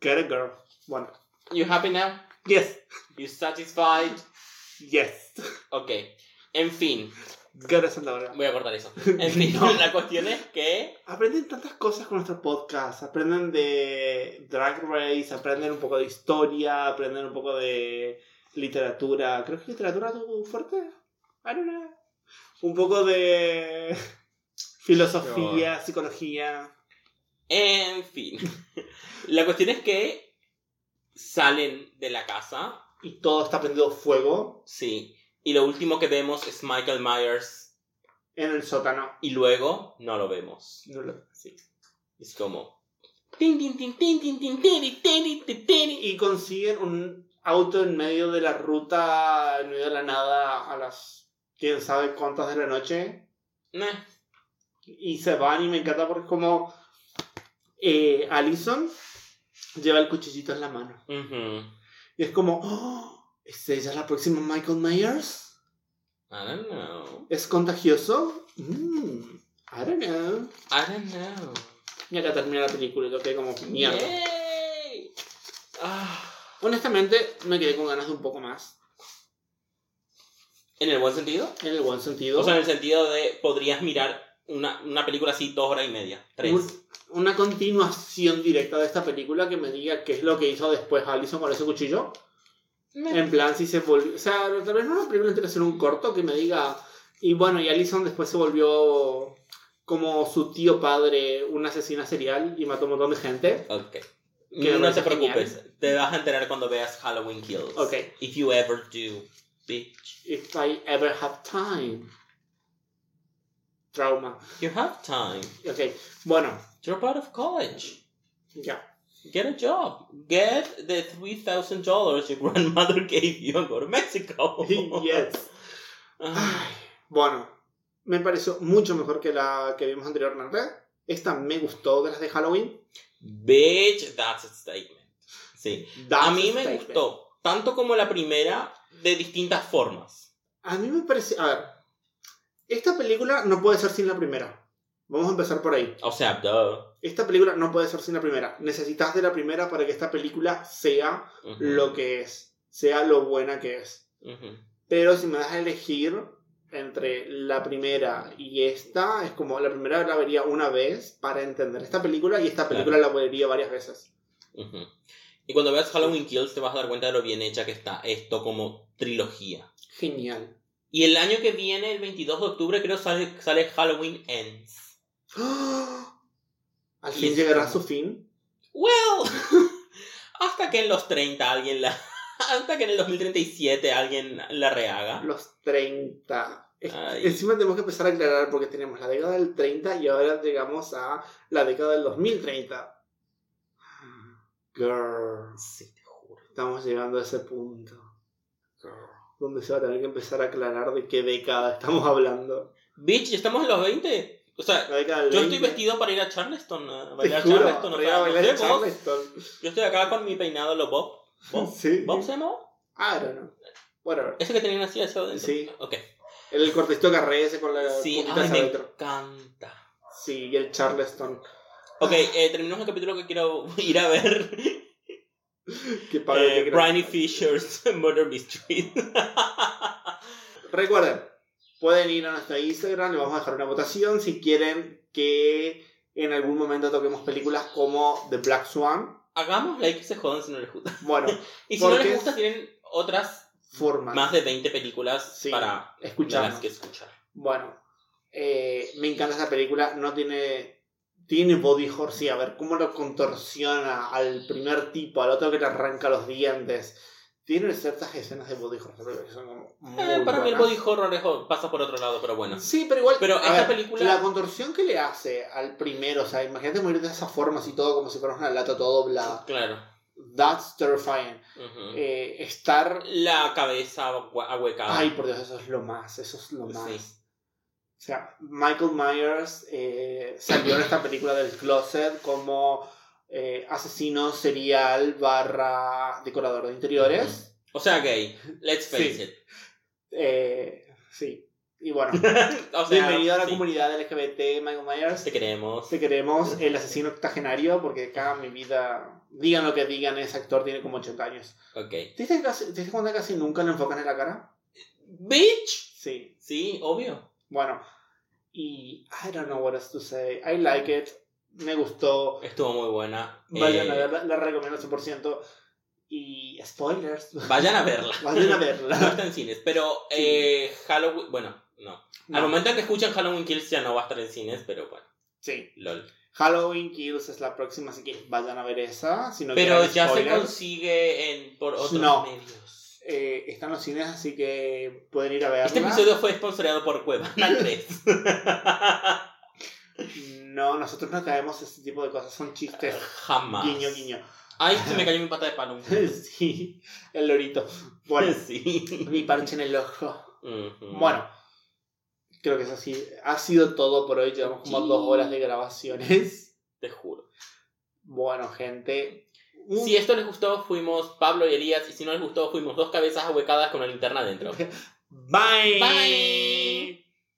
A: get a girl. Bueno,
B: You happy now?
A: yes,
B: You satisfied?
A: yes.
B: Ok. En fin,
A: Get a Santa Olga.
B: voy a cortar eso. En fin,
A: No.
B: la cuestión es que
A: Aprenden tantas cosas con nuestro podcast. Aprenden de Drag Race, aprenden un poco de historia, aprenden un poco de literatura. Creo que literatura es tu fuerte. I don't know. Un poco de filosofía, psicología.
B: En fin. La cuestión es que salen de la casa,
A: Y todo está prendido fuego
B: sí, y lo último que vemos es Michael Myers
A: en el sótano.
B: y luego no lo vemos.
A: No lo- sí.
B: Es como...
A: Y consiguen un auto en medio de la ruta, en medio de la nada, a las quién sabe cuántas de la noche.
B: Meh.
A: y se van y me encanta porque es como eh, Allison lleva el cuchillito en la mano y es como "Oh, ¿es ella la próxima Michael Myers?
B: I don't know.
A: ¿es contagioso? Mm, I don't know
B: I don't know.
A: y acá termina la película y yo quedé como mierda.
B: Ah.
A: honestamente me quedé con ganas de un poco más
B: ¿En el buen sentido?
A: en el buen sentido
B: O sea, en el sentido de podrías mirar una, una película así dos horas y media. Tres.
A: Un- una continuación directa de esta película que me diga qué es lo que hizo después Allison con ese cuchillo
B: Meh.
A: En plan, si se volvió. O sea, tal vez no una película entera, sino un corto que me diga. Y bueno, y Allison después se volvió como su tío padre, un asesina serial y mató un montón de gente.
B: Ok.
A: Me
B: no
A: parece
B: te preocupes. Te vas a enterar cuando veas Halloween Kills.
A: Ok.
B: If you ever do, bitch.
A: If I ever have time. Trauma.
B: You have time.
A: Ok, bueno,
B: Drop out of college.
A: ya.
B: Get a job. Get the $3,000 your grandmother gave you and go to Mexico.
A: yes. Ay, bueno, me pareció mucho mejor que la que vimos anteriormente. Esta me gustó de las de Halloween.
B: Bitch, that's a statement. Sí.
A: That's
B: a mí me
A: statement.
B: gustó tanto como la primera de distintas formas.
A: A mí me parece. A ver. Esta película no puede ser sin la primera. Vamos a empezar por ahí.
B: O sea, duh.
A: Esta película no puede ser sin la primera. Necesitas de la primera para que esta película sea lo que es. Sea lo buena que es.
B: ujú.
A: Pero si me das a elegir entre la primera y esta, es como la primera la vería una vez para entender esta película y esta película la vería varias veces.
B: Ujú. Y cuando veas Halloween Kills te vas a dar cuenta de lo bien hecha que está esto como trilogía.
A: Genial.
B: Y el año que viene, el 22 de octubre, creo sale, sale Halloween Ends.
A: Al fin llegará a su fin.
B: Well, hasta que en los 30 alguien la... Hasta que en el 2037 alguien la rehaga.
A: Los 30. Es-
B: Ay.
A: Encima tenemos que empezar a aclarar porque tenemos la década del 30 y ahora llegamos a la década del 2030. Girl.
B: Sí, te juro.
A: Estamos llegando a ese punto. Donde se va a tener que empezar a aclarar de qué década estamos hablando.
B: Bitch, ¿ya estamos en los 20? O sea, yo estoy
A: 20.
B: vestido para ir a Charleston, a bailar
A: juro,
B: Charleston. o
A: para ir
B: sea,
A: a
B: no
A: bailar
B: sé,
A: en
B: vos.
A: Charleston.
B: Yo estoy acá con mi peinado lo Bob. ¿Bob?
A: Sí.
B: ¿Bob se llama?
A: I don't know. Whatever.
B: Ese que tenían así adentro.
A: Sí.
B: Ok.
A: El cortecito carré ese con la
B: Sí, ay, me
A: adentro.
B: encanta.
A: Sí, y el Charleston.
B: Ok, eh, terminamos el capítulo que quiero ir a ver.
A: Qué padre.
B: Eh, Briny Fisher's Murder Mystery.
A: Recuerden, pueden ir a nuestra Instagram, le vamos a dejar una votación si quieren que en algún momento toquemos películas como The Black Swan.
B: Hagamos like y se jodan si no les gusta.
A: Bueno,
B: Y si no les gusta, tienen otras
A: formas.
B: más de 20 películas
A: Sí,
B: para que escuchar.
A: Bueno, eh, me encanta esa película. No tiene. Tiene body horror, sí, a ver cómo lo contorsiona al primer tipo, al otro que le arranca los dientes. Tiene ciertas escenas de body horror que son muy
B: Eh, para mí el body horror es- pasa por otro lado, pero bueno.
A: Sí, pero igual.
B: Pero esta
A: ver,
B: película-
A: La contorsión que le hace al primero, o sea, imagínate morir de esa forma, así todo como si fuera una lata todo doblada.
B: Claro.
A: That's terrifying. Eh, estar.
B: La cabeza ahue- ahuecada.
A: Ay, por Dios, eso es lo más, eso es lo más.
B: Sí.
A: O sea, Michael Myers eh, salió en esta película del closet como eh, asesino serial barra decorador de interiores.
B: O sea, gay. Let's face
A: Sí.
B: it.
A: Eh, sí. Y bueno,
B: o sea,
A: bienvenido a la
B: sí.
A: comunidad LGBT, Michael Myers.
B: Te queremos.
A: Te queremos, el asesino octogenario, porque acá mi vida, digan lo que digan, ese actor tiene como 80 años.
B: Ok.
A: ¿Te diste, casi- te diste cuenta que casi nunca lo enfocan en la cara?
B: Bitch.
A: Sí.
B: Sí, obvio.
A: Bueno, y I don't know what else to say. I like it. Me gustó.
B: Estuvo muy buena.
A: Vayan
B: Eh,
A: a verla, la recomiendo 100%. Y spoilers.
B: Vayan a verla.
A: Vayan a
B: No
A: verla.
B: está en cines, pero
A: Sí.
B: eh, Halloween, bueno, no.
A: No,
B: Al momento en que escuchan Halloween Kills ya no va a estar en cines, pero bueno,
A: Sí.
B: lol.
A: Halloween Kills es la próxima, así que vayan a ver esa. Si no
B: Pero ya se consigue en, por otros
A: No.
B: medios.
A: Eh, están los cines, así que pueden ir a verla.
B: Este episodio fue sponsoreado por Cuevana 3.
A: No, nosotros no caemos ese tipo de cosas, son chistes.
B: Jamás.
A: Guiño, guiño.
B: Ay, se me cayó mi pata de palo.
A: sí, el lorito. Bueno,
B: sí.
A: mi parche en el ojo. Bueno, creo que es así. Ha sido todo por hoy. Llevamos como
B: Sí.
A: dos horas de grabaciones.
B: Te juro.
A: Bueno, gente. Un-
B: Si esto les gustó, fuimos Pablo y Elías. Y si no les gustó, fuimos dos cabezas ahuecadas con una linterna adentro.
A: Bye.
B: Bye.